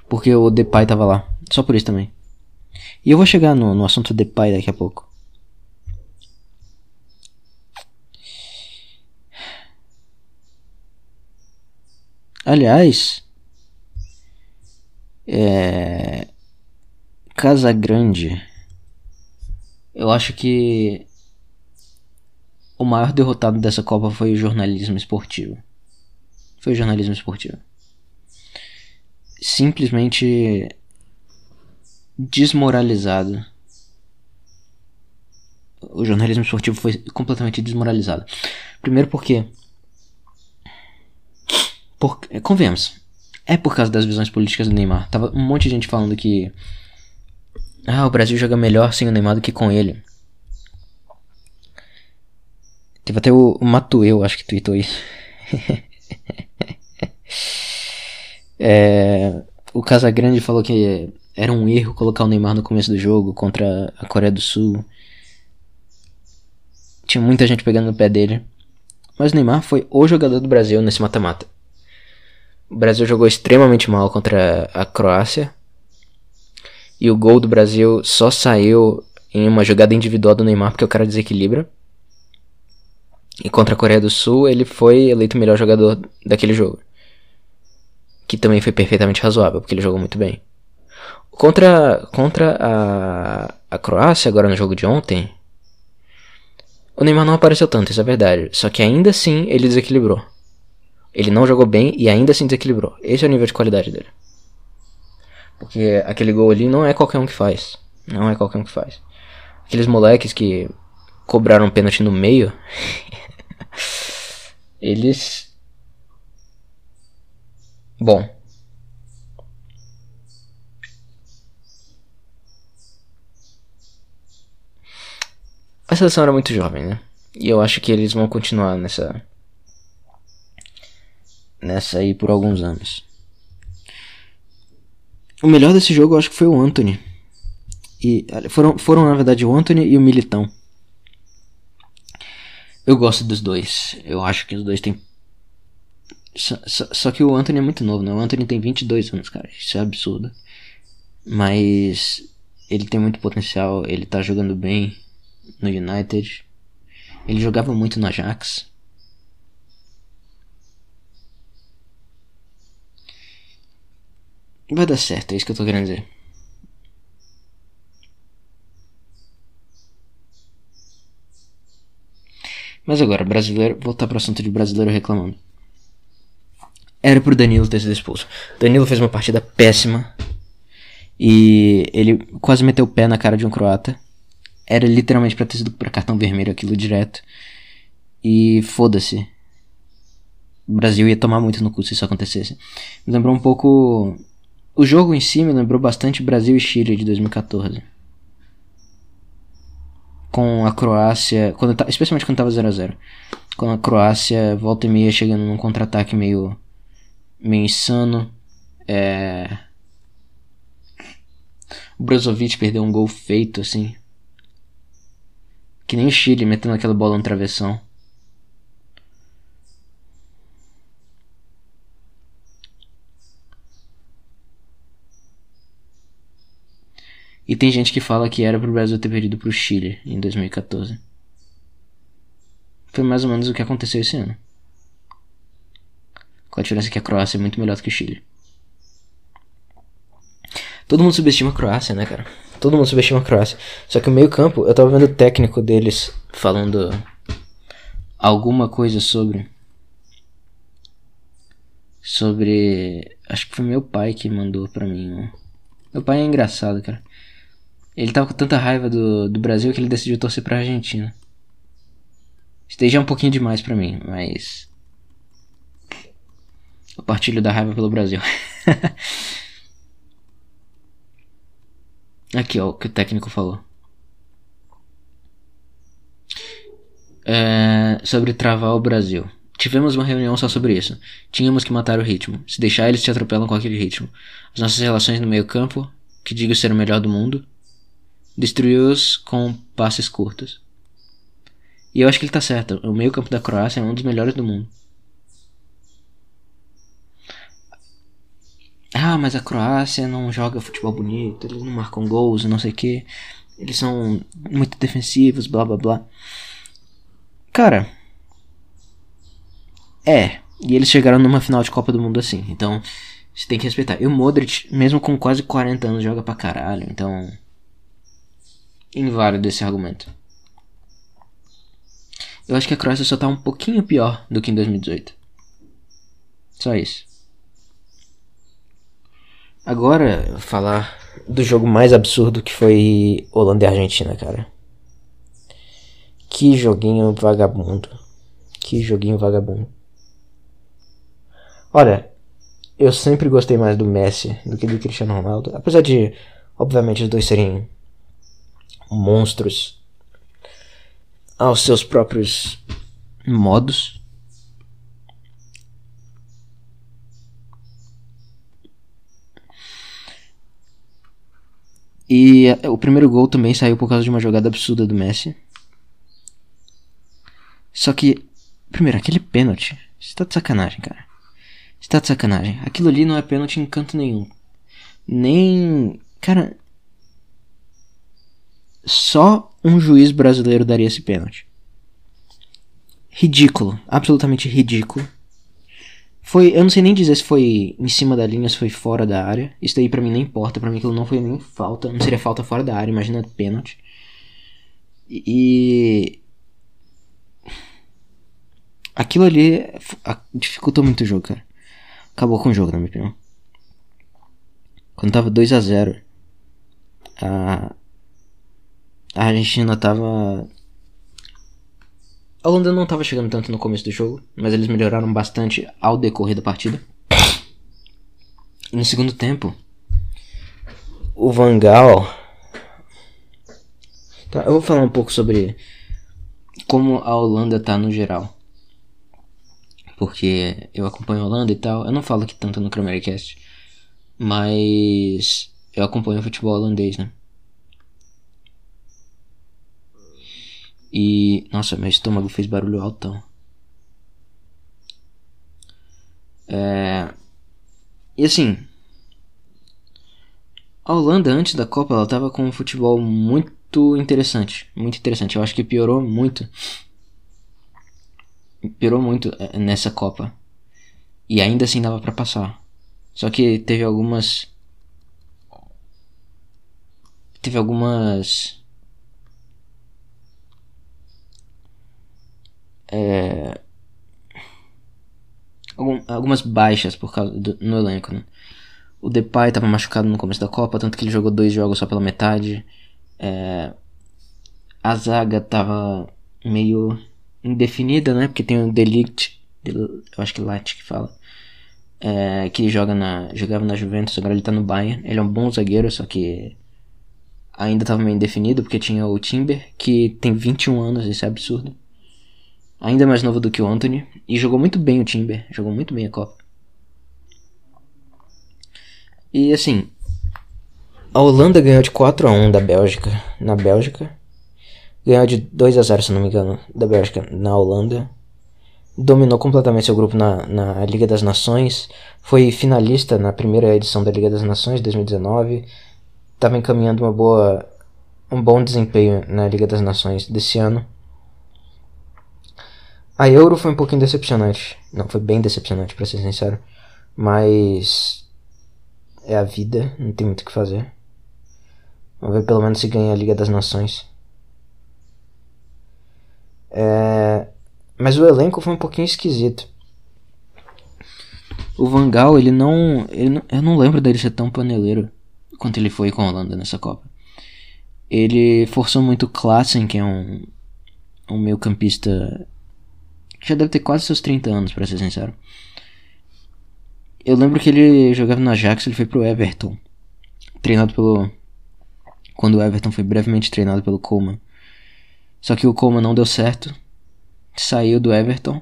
porque o Depay tava lá. Só por isso também. E eu vou chegar no, no assunto Depay daqui a pouco. Aliás, é... Casa Grande. Eu acho que o maior derrotado dessa Copa foi o jornalismo esportivo. Foi o jornalismo esportivo. Simplesmente desmoralizado. O jornalismo esportivo foi completamente desmoralizado. Primeiro porque. Por, convenhamos, é por causa das visões políticas do Neymar. Tava um monte de gente falando que. Ah, o Brasil joga melhor sem o Neymar do que com ele. Teve até o, o acho que tweetou isso. é, o Casagrande falou que era um erro colocar o Neymar no começo do jogo contra a Coreia do Sul. Tinha muita gente pegando no pé dele. Mas o Neymar foi o jogador do Brasil nesse mata-mata. O Brasil jogou extremamente mal contra a Croácia. E o gol do Brasil só saiu em uma jogada individual do Neymar porque o cara desequilibra. E contra a Coreia do Sul, ele foi eleito o melhor jogador daquele jogo. Que também foi perfeitamente razoável, porque ele jogou muito bem. Contra, contra a, a Croácia, agora no jogo de ontem, o Neymar não apareceu tanto, isso é verdade. Só que ainda assim ele desequilibrou. Ele não jogou bem e ainda assim desequilibrou. Esse é o nível de qualidade dele. Porque aquele gol ali não é qualquer um que faz. Não é qualquer um que faz. Aqueles moleques que cobraram um pênalti no meio. eles. Bom. A seleção era muito jovem, né? E eu acho que eles vão continuar nessa. Nessa aí por alguns anos. O melhor desse jogo eu acho que foi o Anthony. E foram, foram na verdade o Anthony e o Militão. Eu gosto dos dois. Eu acho que os dois têm. Só, só, só, que o Anthony é muito novo, né? O Anthony tem 22 anos, cara. Isso é absurdo. Mas ele tem muito potencial. Ele tá jogando bem no United. Ele jogava muito no Ajax. Vai dar certo, é isso que eu tô querendo dizer. Mas agora, brasileiro, voltar pro assunto de brasileiro reclamando. Era pro Danilo ter sido expulso. Danilo fez uma partida péssima. E ele quase meteu o pé na cara de um croata. Era literalmente pra ter sido pra cartão vermelho aquilo direto. E foda-se. O Brasil ia tomar muito no cu se isso acontecesse. Me lembrou um pouco. O jogo em si me lembrou bastante Brasil e Chile de 2014 com a Croácia, quando tá, especialmente quando tava 0 a 0 Com a Croácia volta e meia chegando num contra-ataque meio meio insano. É... O Brozovic perdeu um gol feito assim. Que nem o Chile metendo aquela bola no travessão. E tem gente que fala que era pro Brasil ter perdido pro Chile em 2014. Foi mais ou menos o que aconteceu esse ano. Com a diferença que a Croácia é muito melhor do que o Chile. Todo mundo subestima a Croácia, né, cara? Todo mundo subestima a Croácia. Só que o meio-campo, eu tava vendo o técnico deles falando alguma coisa sobre. Sobre. Acho que foi meu pai que mandou pra mim. Meu pai é engraçado, cara. Ele tava com tanta raiva do, do Brasil que ele decidiu torcer pra Argentina. Esteja um pouquinho demais para mim, mas. Eu partilho da raiva pelo Brasil. Aqui, ó, o que o técnico falou. É, sobre travar o Brasil. Tivemos uma reunião só sobre isso. Tínhamos que matar o ritmo. Se deixar, eles te atropelam com aquele ritmo. As nossas relações no meio-campo, que digo ser o melhor do mundo, destruiu-os com passes curtos. E eu acho que ele tá certo. O meio campo da Croácia é um dos melhores do mundo. Ah, mas a Croácia não joga futebol bonito, eles não marcam gols, não sei o que. Eles são muito defensivos, blá blá blá. Cara. É. E eles chegaram numa final de Copa do Mundo assim. Então, você tem que respeitar. E o Modric, mesmo com quase 40 anos, joga pra caralho. Então inválido esse argumento. Eu acho que a Croácia só tá um pouquinho pior do que em 2018. Só isso. Agora, falar do jogo mais absurdo que foi Holanda e Argentina, cara. Que joguinho vagabundo. Que joguinho vagabundo. Olha, eu sempre gostei mais do Messi do que do Cristiano Ronaldo. Apesar de, obviamente, os dois serem monstros aos seus próprios modos. E é, o primeiro gol também saiu por causa de uma jogada absurda do Messi. Só que, primeiro, aquele pênalti. Você tá de sacanagem, cara. Você tá de sacanagem. Aquilo ali não é pênalti em canto nenhum. Nem. Cara, só um juiz brasileiro daria esse pênalti. ridículo, absolutamente ridículo. Foi, eu não sei nem dizer se foi em cima da linha, se foi fora da área. Isso daí pra mim não importa, pra mim aquilo não foi nem falta, não seria falta fora da área, imagina pênalti. E aquilo ali dificultou muito o jogo, cara. Acabou com o jogo, na minha opinião. Quando tava 2 a 0 a a Argentina tava a Holanda não tava chegando tanto no começo do jogo, mas eles melhoraram bastante ao decorrer da partida. No segundo tempo, o Van Gaal. Tá, eu vou falar um pouco sobre como a Holanda tá no geral. Porque eu acompanho a Holanda e tal. Eu não falo aqui tanto no Cramericast. Mas eu acompanho o futebol holandês, né? E. Nossa, meu estômago fez barulho altão. É. E assim. A Holanda antes da Copa ela tava com um futebol muito interessante. Muito interessante. Eu acho que piorou muito. Piorou muito é, nessa Copa. E ainda assim dava pra passar. Só que teve algumas. Teve algumas. É, algum- algumas baixas por causa do, no elenco, né? O Depay tava machucado no começo da Copa, tanto que ele jogou dois jogos só pela metade. É, a zaga tava meio indefinida, né? Porque tem o Delict, Del- eu acho que Lat que fala, é, que joga na, jogava na Juventus, agora ele tá no Bayern. Ele é um bom zagueiro, só que ainda tava meio indefinido, porque tinha o Timber, que tem 21 anos, isso é absurdo ainda mais novo do que o Anthony, e jogou muito bem o Timber, jogou muito bem a Copa. E assim, a Holanda ganhou de 4 a 1 da Bélgica na Bélgica. Ganhou de 2 a 0, se não me engano, da Bélgica na Holanda. Dominou completamente seu grupo na, na Liga das Nações. Foi finalista na primeira edição da Liga das Nações, 2019. Estava encaminhando uma boa, um bom desempenho na Liga das Nações desse ano. A Euro foi um pouquinho decepcionante. Não, foi bem decepcionante, pra ser sincero. Mas. É a vida, não tem muito o que fazer. Vamos ver pelo menos se ganha a Liga das Nações. É... Mas o elenco foi um pouquinho esquisito. O Van Gaal, ele não, ele não. Eu não lembro dele ser tão paneleiro quanto ele foi com a Holanda nessa Copa. Ele forçou muito o Klassen, que é um. Um meio campista já deve ter quase seus 30 anos, pra ser sincero. Eu lembro que ele jogava no Ajax, ele foi pro Everton. Treinado pelo. Quando o Everton foi brevemente treinado pelo Coleman. Só que o Coleman não deu certo. Saiu do Everton.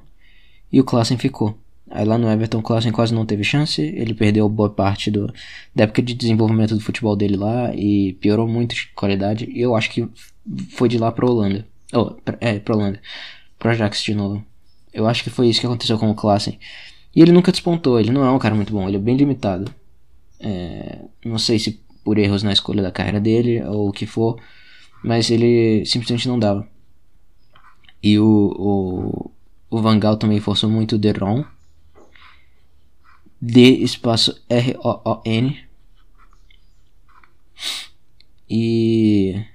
E o Klassen ficou. Aí lá no Everton o Klassen quase não teve chance. Ele perdeu boa parte do, da época de desenvolvimento do futebol dele lá. E piorou muito de qualidade. E eu acho que foi de lá pra Holanda. Oh, pra, é, pra Holanda. Pro Ajax de novo. Eu acho que foi isso que aconteceu com o Klassen. E ele nunca despontou, ele não é um cara muito bom, ele é bem limitado. É, não sei se por erros na escolha da carreira dele ou o que for, mas ele simplesmente não dava. E o, o, o Van Gaal também forçou muito o Deron. D espaço R-O-O-N. E.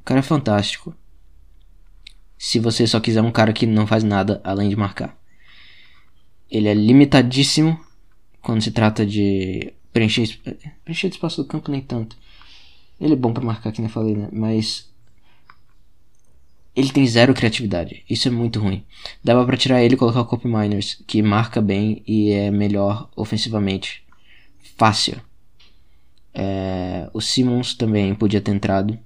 O cara é fantástico se você só quiser um cara que não faz nada além de marcar. Ele é limitadíssimo quando se trata de preencher, preencher espaço do campo, nem tanto. Ele é bom pra marcar, que nem falei, né? Mas. Ele tem zero criatividade. Isso é muito ruim. Dava pra tirar ele e colocar o Cop Miners, que marca bem e é melhor ofensivamente. Fácil. É, o Simmons também podia ter entrado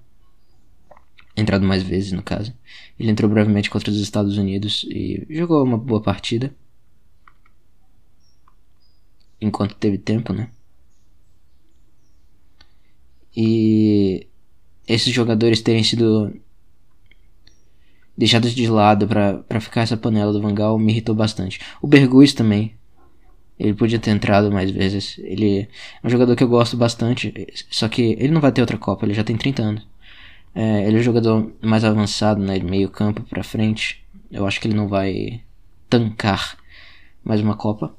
entrado mais vezes no caso. Ele entrou brevemente contra os Estados Unidos e jogou uma boa partida. Enquanto teve tempo, né? E esses jogadores terem sido deixados de lado pra ficar essa panela do Vangal me irritou bastante. O Berguz também. Ele podia ter entrado mais vezes. Ele é um jogador que eu gosto bastante. Só que ele não vai ter outra Copa, ele já tem 30 anos. É, ele é jogador mais avançado, né? Meio campo pra frente. Eu acho que ele não vai tancar mais uma Copa.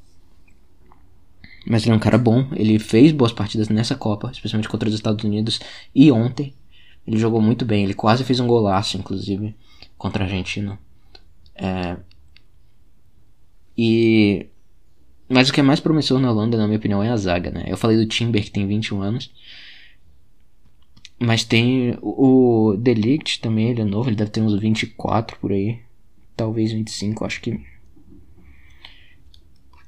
Mas ele é um cara bom. Ele fez boas partidas nessa Copa, especialmente contra os Estados Unidos. E ontem ele jogou muito bem. Ele quase fez um golaço, inclusive, contra a Argentina. É... E. Mas o que é mais promissor na Holanda, na minha opinião, é a zaga, né? Eu falei do Timber, que tem 21 anos. Mas tem o, Delict também, ele é novo, ele deve ter uns 24 por aí. Talvez 25, acho que.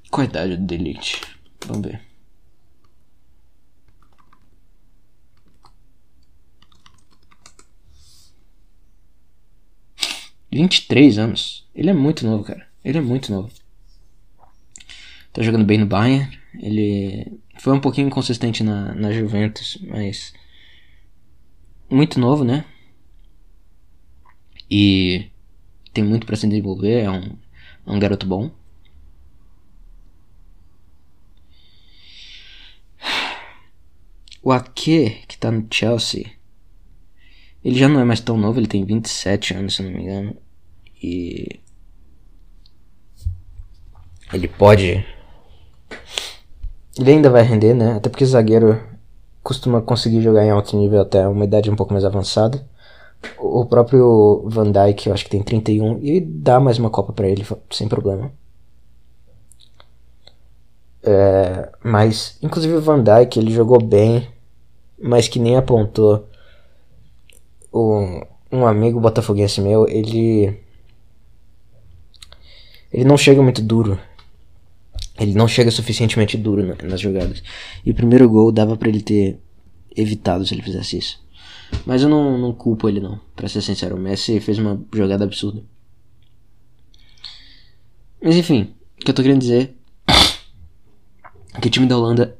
Qual a idade do Delict? Vamos ver. Vinte e três anos. Ele é muito novo, cara. Ele é muito novo. Tá jogando bem no Bayern. Ele foi um pouquinho inconsistente na, na Juventus, mas muito novo, né? E tem muito para se desenvolver. É um, é um garoto bom. O Ake, que tá no Chelsea, ele já não é mais tão novo, ele tem 27 anos, se não me engano. E. Ele pode. Ele ainda vai render, né? Até porque zagueiro costuma conseguir jogar em alto nível até uma idade um pouco mais avançada. O próprio Van Dijk, eu acho que tem 31, e dá mais uma Copa para ele, sem problema. É, mas, inclusive o Van Dijk, ele jogou bem, mas que nem apontou. O, um amigo botafoguense meu, ele. Ele não chega muito duro. Ele não chega suficientemente duro na, nas jogadas. E o primeiro gol dava para ele ter evitado se ele fizesse isso. Mas eu não, não culpo ele não, pra ser sincero. O Messi fez uma jogada absurda. Mas enfim, o que eu tô querendo dizer é que o time da Holanda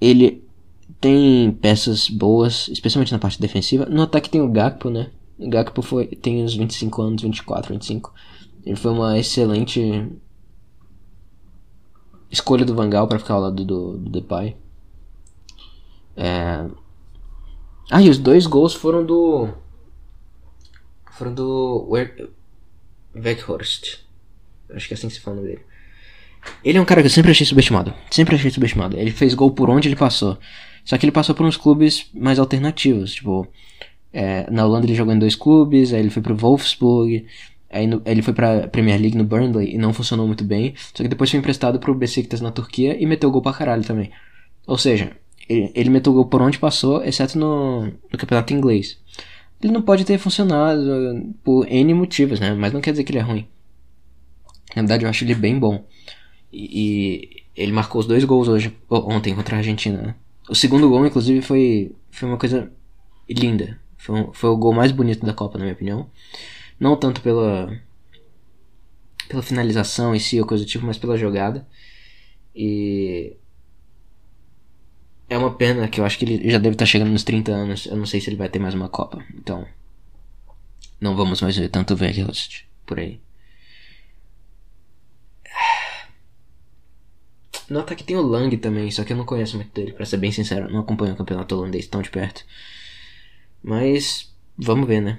ele tem peças boas, especialmente na parte defensiva. No ataque tem o Gakpo, né? O Gakpo foi, tem uns 25 anos, 24, 25. Ele foi uma excelente escolha do Vangal para ficar ao lado do, do Depay. É... Ah, e os dois gols foram do. Foram do. Weghorst. Acho que é assim que se fala dele. Ele é um cara que eu sempre achei subestimado. Sempre achei subestimado. Ele fez gol por onde ele passou. Só que ele passou por uns clubes mais alternativos. Tipo, é, na Holanda ele jogou em dois clubes, aí ele foi pro Wolfsburg, aí no, ele foi pra Premier League no Burnley e não funcionou muito bem. Só que depois foi emprestado pro Besiktas na Turquia e meteu gol pra caralho também. Ou seja, ele, ele meteu gol por onde passou, exceto no, no campeonato inglês. Ele não pode ter funcionado por N motivos, né? Mas não quer dizer que ele é ruim. Na verdade, eu acho ele bem bom. E, e ele marcou os dois gols hoje, ontem contra a Argentina. Né? O segundo gol, inclusive, foi, foi uma coisa linda. Foi, foi o gol mais bonito da Copa, na minha opinião. Não tanto pela, pela finalização em si ou coisa do tipo, mas pela jogada. E é uma pena que eu acho que ele já deve estar chegando nos 30 anos. Eu não sei se ele vai ter mais uma Copa. Então, não vamos mais ver tanto Weghorst por aí. Nota que tem o Lang também, só que eu não conheço muito dele, pra ser bem sincero. Não acompanho o campeonato holandês tão de perto. Mas, vamos ver, né?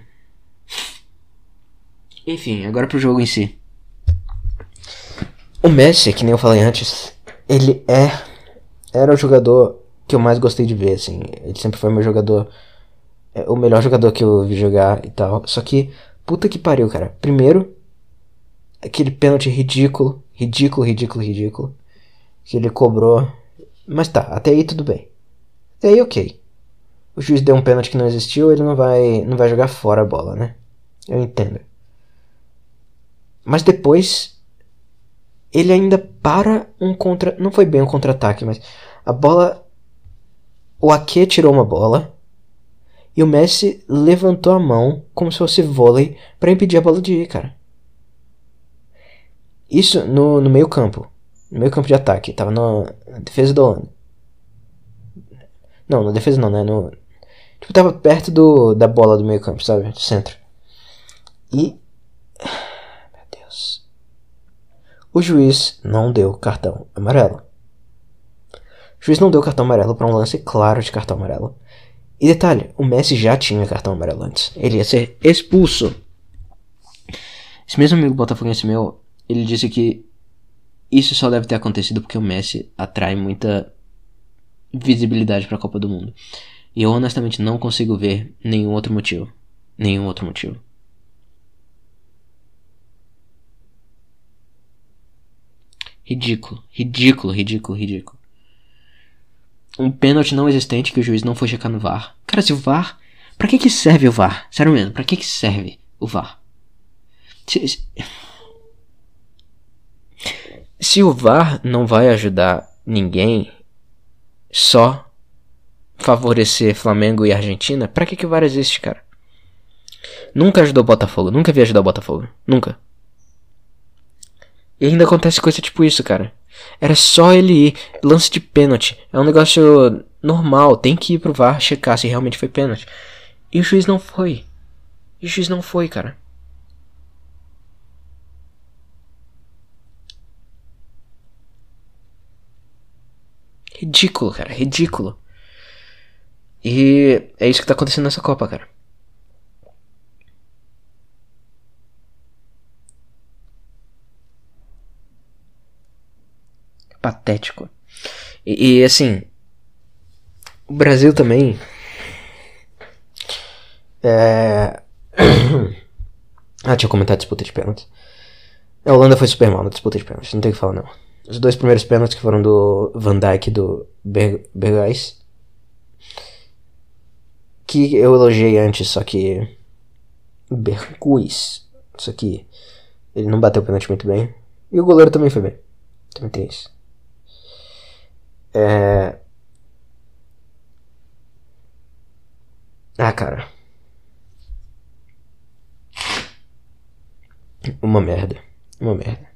Enfim, agora pro jogo em si. O Messi, que nem eu falei antes, ele é. Era o jogador que eu mais gostei de ver, assim. Ele sempre foi meu jogador. É, o melhor jogador que eu vi jogar e tal. Só que, puta que pariu, cara. Primeiro, aquele pênalti ridículo, ridículo, ridículo, ridículo. Que ele cobrou. Mas tá, até aí tudo bem. Até aí ok. O juiz deu um pênalti que não existiu, ele não vai, não vai jogar fora a bola, né? Eu entendo. Mas depois ele ainda para um contra, não foi bem um contra-ataque, mas a bola o Ake tirou uma bola e o Messi levantou a mão como se fosse vôlei para impedir a bola de ir, cara. Isso no, no meio campo. No meio campo de ataque. Tava na defesa do. Não, na defesa não, né? No, tipo, tava perto do, da bola do meio campo, sabe? Centro. E... Meu Deus. O juiz não deu cartão amarelo. O juiz não deu cartão amarelo para um lance claro de cartão amarelo. E detalhe, o Messi já tinha cartão amarelo antes. Ele ia ser expulso. Esse mesmo amigo botafoguense meu, ele disse que isso só deve ter acontecido porque o Messi atrai muita visibilidade para a Copa do Mundo. E eu honestamente não consigo ver nenhum outro motivo. Nenhum outro motivo. Ridículo, ridículo, ridículo, ridículo. Um pênalti não existente que o juiz não foi checar no VAR. Cara, se o VAR. Pra que que serve o VAR? Sério mesmo, pra que que serve o VAR? Se, se- se o VAR não vai ajudar ninguém, só favorecer Flamengo e Argentina, pra que que o VAR existe, cara? Nunca ajudou o Botafogo, nunca vi ajudar o Botafogo, nunca. E ainda acontece coisa tipo isso, cara. Era só ele ir, lance de pênalti. É um negócio normal, tem que ir pro VAR checar se realmente foi pênalti. E o juiz não foi. E o juiz não foi, cara. Ridículo, cara, ridículo. E é isso que tá acontecendo nessa Copa, cara. Patético. E, e, assim. O Brasil também. É. ah, tinha comentado a disputa de pênaltis. A Holanda foi super mal na disputa de pênaltis, não tem o que falar não. Os dois primeiros pênaltis que foram do Van Dijk e do Ber Berghuis. Que eu elogiei antes, só que. Berghuis. Só que. Ele não bateu o pênalti muito bem. E o goleiro também foi bem. Também tem isso. É. Ah, cara. Uma merda. Uma merda.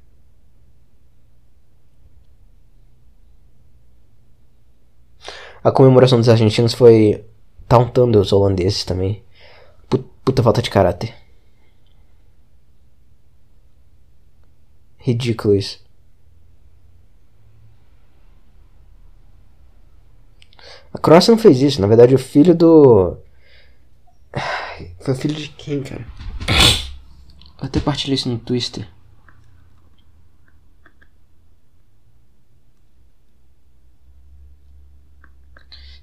A comemoração dos argentinos foi tauntando os holandeses também. Pu- Puta falta de caráter. Ridículo isso. A Croácia não fez isso. Na verdade, o filho do. Foi filho de quem, cara? Eu até partilhei isso no Twister.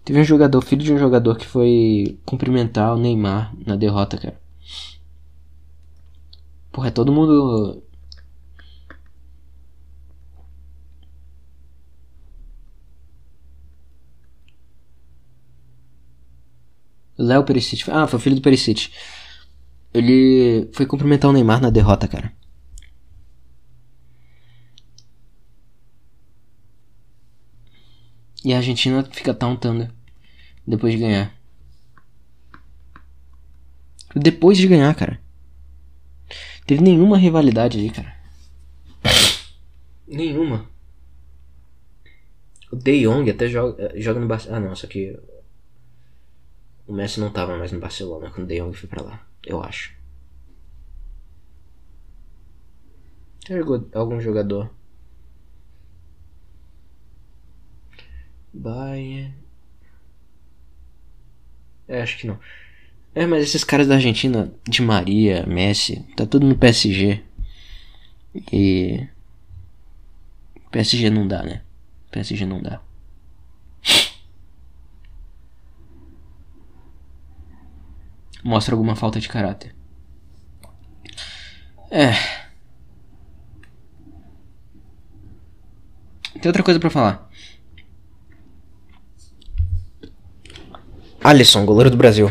Teve um jogador, filho de um jogador que foi cumprimentar o Neymar na derrota, cara. Porra, é todo mundo. Léo Perisic. Ah, foi o filho do Perisic. Ele foi cumprimentar o Neymar na derrota, cara. E a Argentina fica tauntando depois de ganhar. Depois de ganhar, cara. Teve nenhuma rivalidade ali, cara. Nenhuma. O De Jong até joga, joga no Barcelona. Ah, não, só que. O Messi não tava mais no Barcelona quando o De Jong foi pra lá. Eu acho. Algum jogador? Bayern. É, acho que não. É, mas esses caras da Argentina, de Maria, Messi, tá tudo no PSG. E. PSG não dá, né? PSG não dá. Mostra alguma falta de caráter. É. Tem outra coisa pra falar. Alisson, goleiro do Brasil.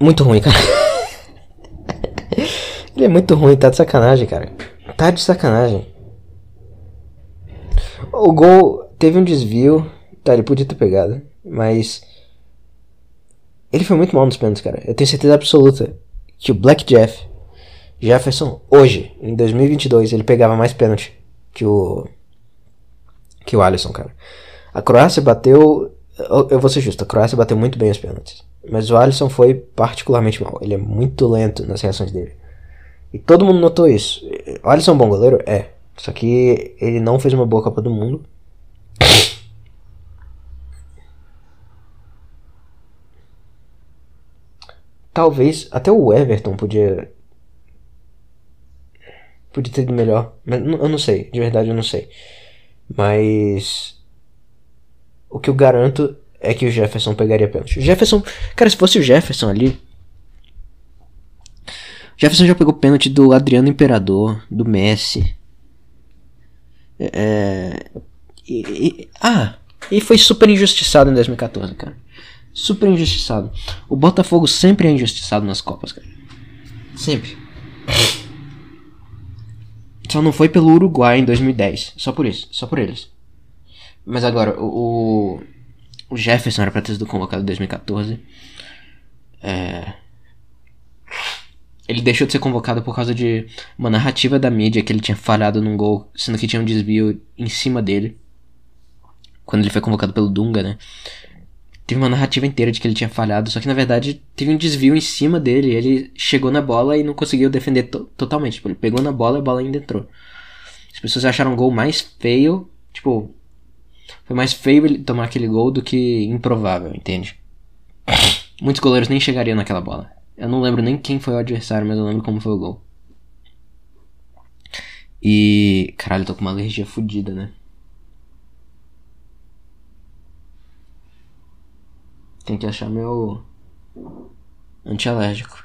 Muito ruim, cara. Ele é muito ruim, tá de sacanagem, cara. Tá de sacanagem. O gol teve um desvio. Tá, ele podia ter pegado. Mas. Ele foi muito mal nos pênaltis, cara. Eu tenho certeza absoluta que o Black Jeff Jefferson, hoje, em 2022, ele pegava mais pênalti que o. que o Alisson, cara. A Croácia bateu. Eu vou ser justo, a Croácia bateu muito bem os pênaltis. Mas o Alisson foi particularmente mal. Ele é muito lento nas reações dele. E todo mundo notou isso. O Alisson é um bom goleiro? É. Só que ele não fez uma boa Copa do Mundo. Talvez até o Everton podia podia ter ido melhor, mas eu não sei, de verdade eu não sei. Mas o que eu garanto é que o Jefferson pegaria pênalti. O Jefferson, cara, se fosse o Jefferson ali, o Jefferson já pegou pênalti do Adriano Imperador, do Messi. É, e- e- ah, e foi super injustiçado em 2014, cara. Super injustiçado. O Botafogo sempre é injustiçado nas Copas, cara. Sempre. Só não foi pelo Uruguai em 2010. Só por isso. Só por eles. Mas agora, o, o- Jefferson era pra ter sido convocado em 2014. É, ele deixou de ser convocado por causa de uma narrativa da mídia que ele tinha falhado num gol, sendo que tinha um desvio em cima dele. Quando ele foi convocado pelo Dunga, né? Teve uma narrativa inteira de que ele tinha falhado, só que na verdade teve um desvio em cima dele. Ele chegou na bola e não conseguiu defender to- totalmente. Tipo, ele pegou na bola e a bola ainda entrou. As pessoas acharam o gol mais feio. Tipo, foi mais feio ele tomar aquele gol do que improvável, entende? Muitos goleiros nem chegariam naquela bola. Eu não lembro nem quem foi o adversário, mas eu lembro como foi o gol. E. Caralho, eu tô com uma alergia fodida, né? Tem que achar meu. antialérgico.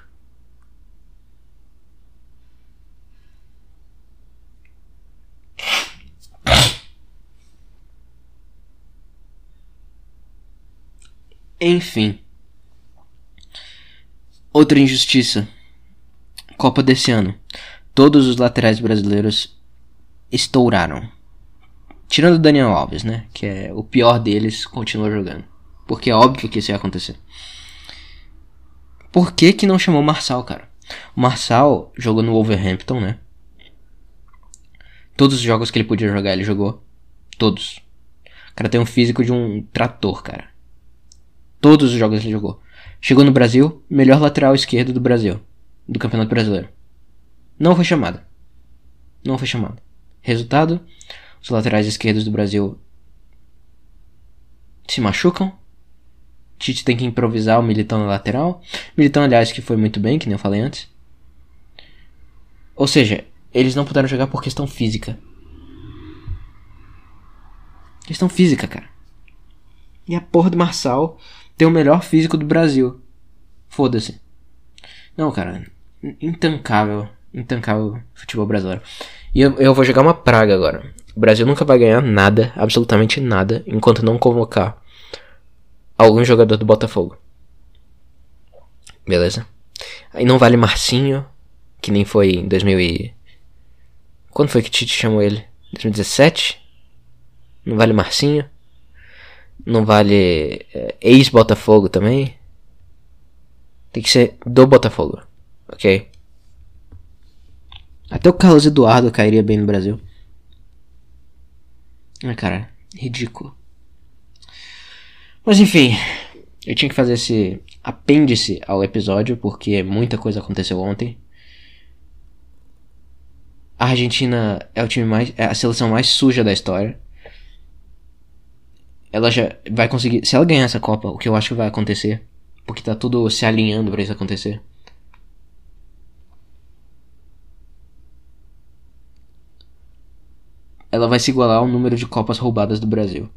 Enfim. Outra injustiça. Copa desse ano. Todos os laterais brasileiros estouraram. Tirando o Daniel Alves, né? Que é o pior deles, continua jogando. Porque é óbvio que isso ia acontecer. Por que que não chamou o Marçal, cara? O Marçal jogou no Wolverhampton, né? Todos os jogos que ele podia jogar, ele jogou. Todos. O cara tem um físico de um trator, cara. Todos os jogos ele jogou. Chegou no Brasil, melhor lateral esquerdo do Brasil. Do Campeonato Brasileiro. Não foi chamado. Não foi chamado. Resultado: os laterais esquerdos do Brasil se machucam. Tite tem que improvisar o Militão na lateral. Militão, aliás, que foi muito bem, que nem eu falei antes. Ou seja, eles não puderam jogar por questão física. Questão física, cara. E a porra do Marçal tem o melhor físico do Brasil. Foda-se. Não, cara. Intancável. Intancável futebol brasileiro. E eu, eu vou jogar uma praga agora. O Brasil nunca vai ganhar nada, absolutamente nada, enquanto não convocar algum jogador do Botafogo. Beleza? Aí não vale Marcinho, que nem foi em 2000 e... Quando foi que Tite chamou ele? 2017? Não vale Marcinho. Não vale é, ex-Botafogo também. Tem que ser do Botafogo. Ok? Até o Carlos Eduardo cairia bem no Brasil. Ah, cara, ridículo. Mas enfim, eu tinha que fazer esse apêndice ao episódio porque muita coisa aconteceu ontem. A Argentina é o time mais, é a seleção mais suja da história. Ela já vai conseguir, se ela ganhar essa Copa, o que eu acho que vai acontecer, porque tá tudo se alinhando para isso acontecer. Ela vai se igualar ao número de Copas roubadas do Brasil.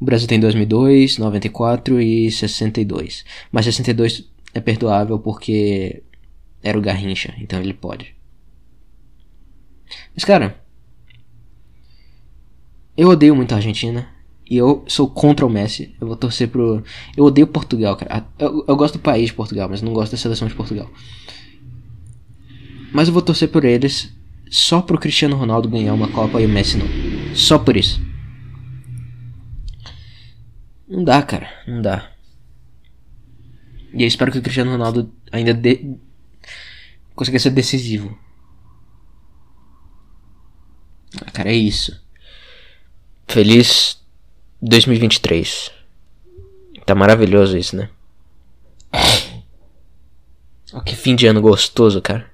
O Brasil tem 2002, 94 e 62. Mas 62 é perdoável porque era o Garrincha, então ele pode. Mas cara, eu odeio muito a Argentina e eu sou contra o Messi. Eu vou torcer pro. Eu odeio Portugal, cara. Eu, eu gosto do país de Portugal, mas não gosto da seleção de Portugal. Mas eu vou torcer por eles só pro Cristiano Ronaldo ganhar uma Copa e o Messi não. Só por isso. Não dá, cara. Não dá. E eu espero que o Cristiano Ronaldo ainda de... consiga ser decisivo. Ah, cara, é isso. Feliz 2023. Tá maravilhoso isso, né? Que fim de ano gostoso, cara.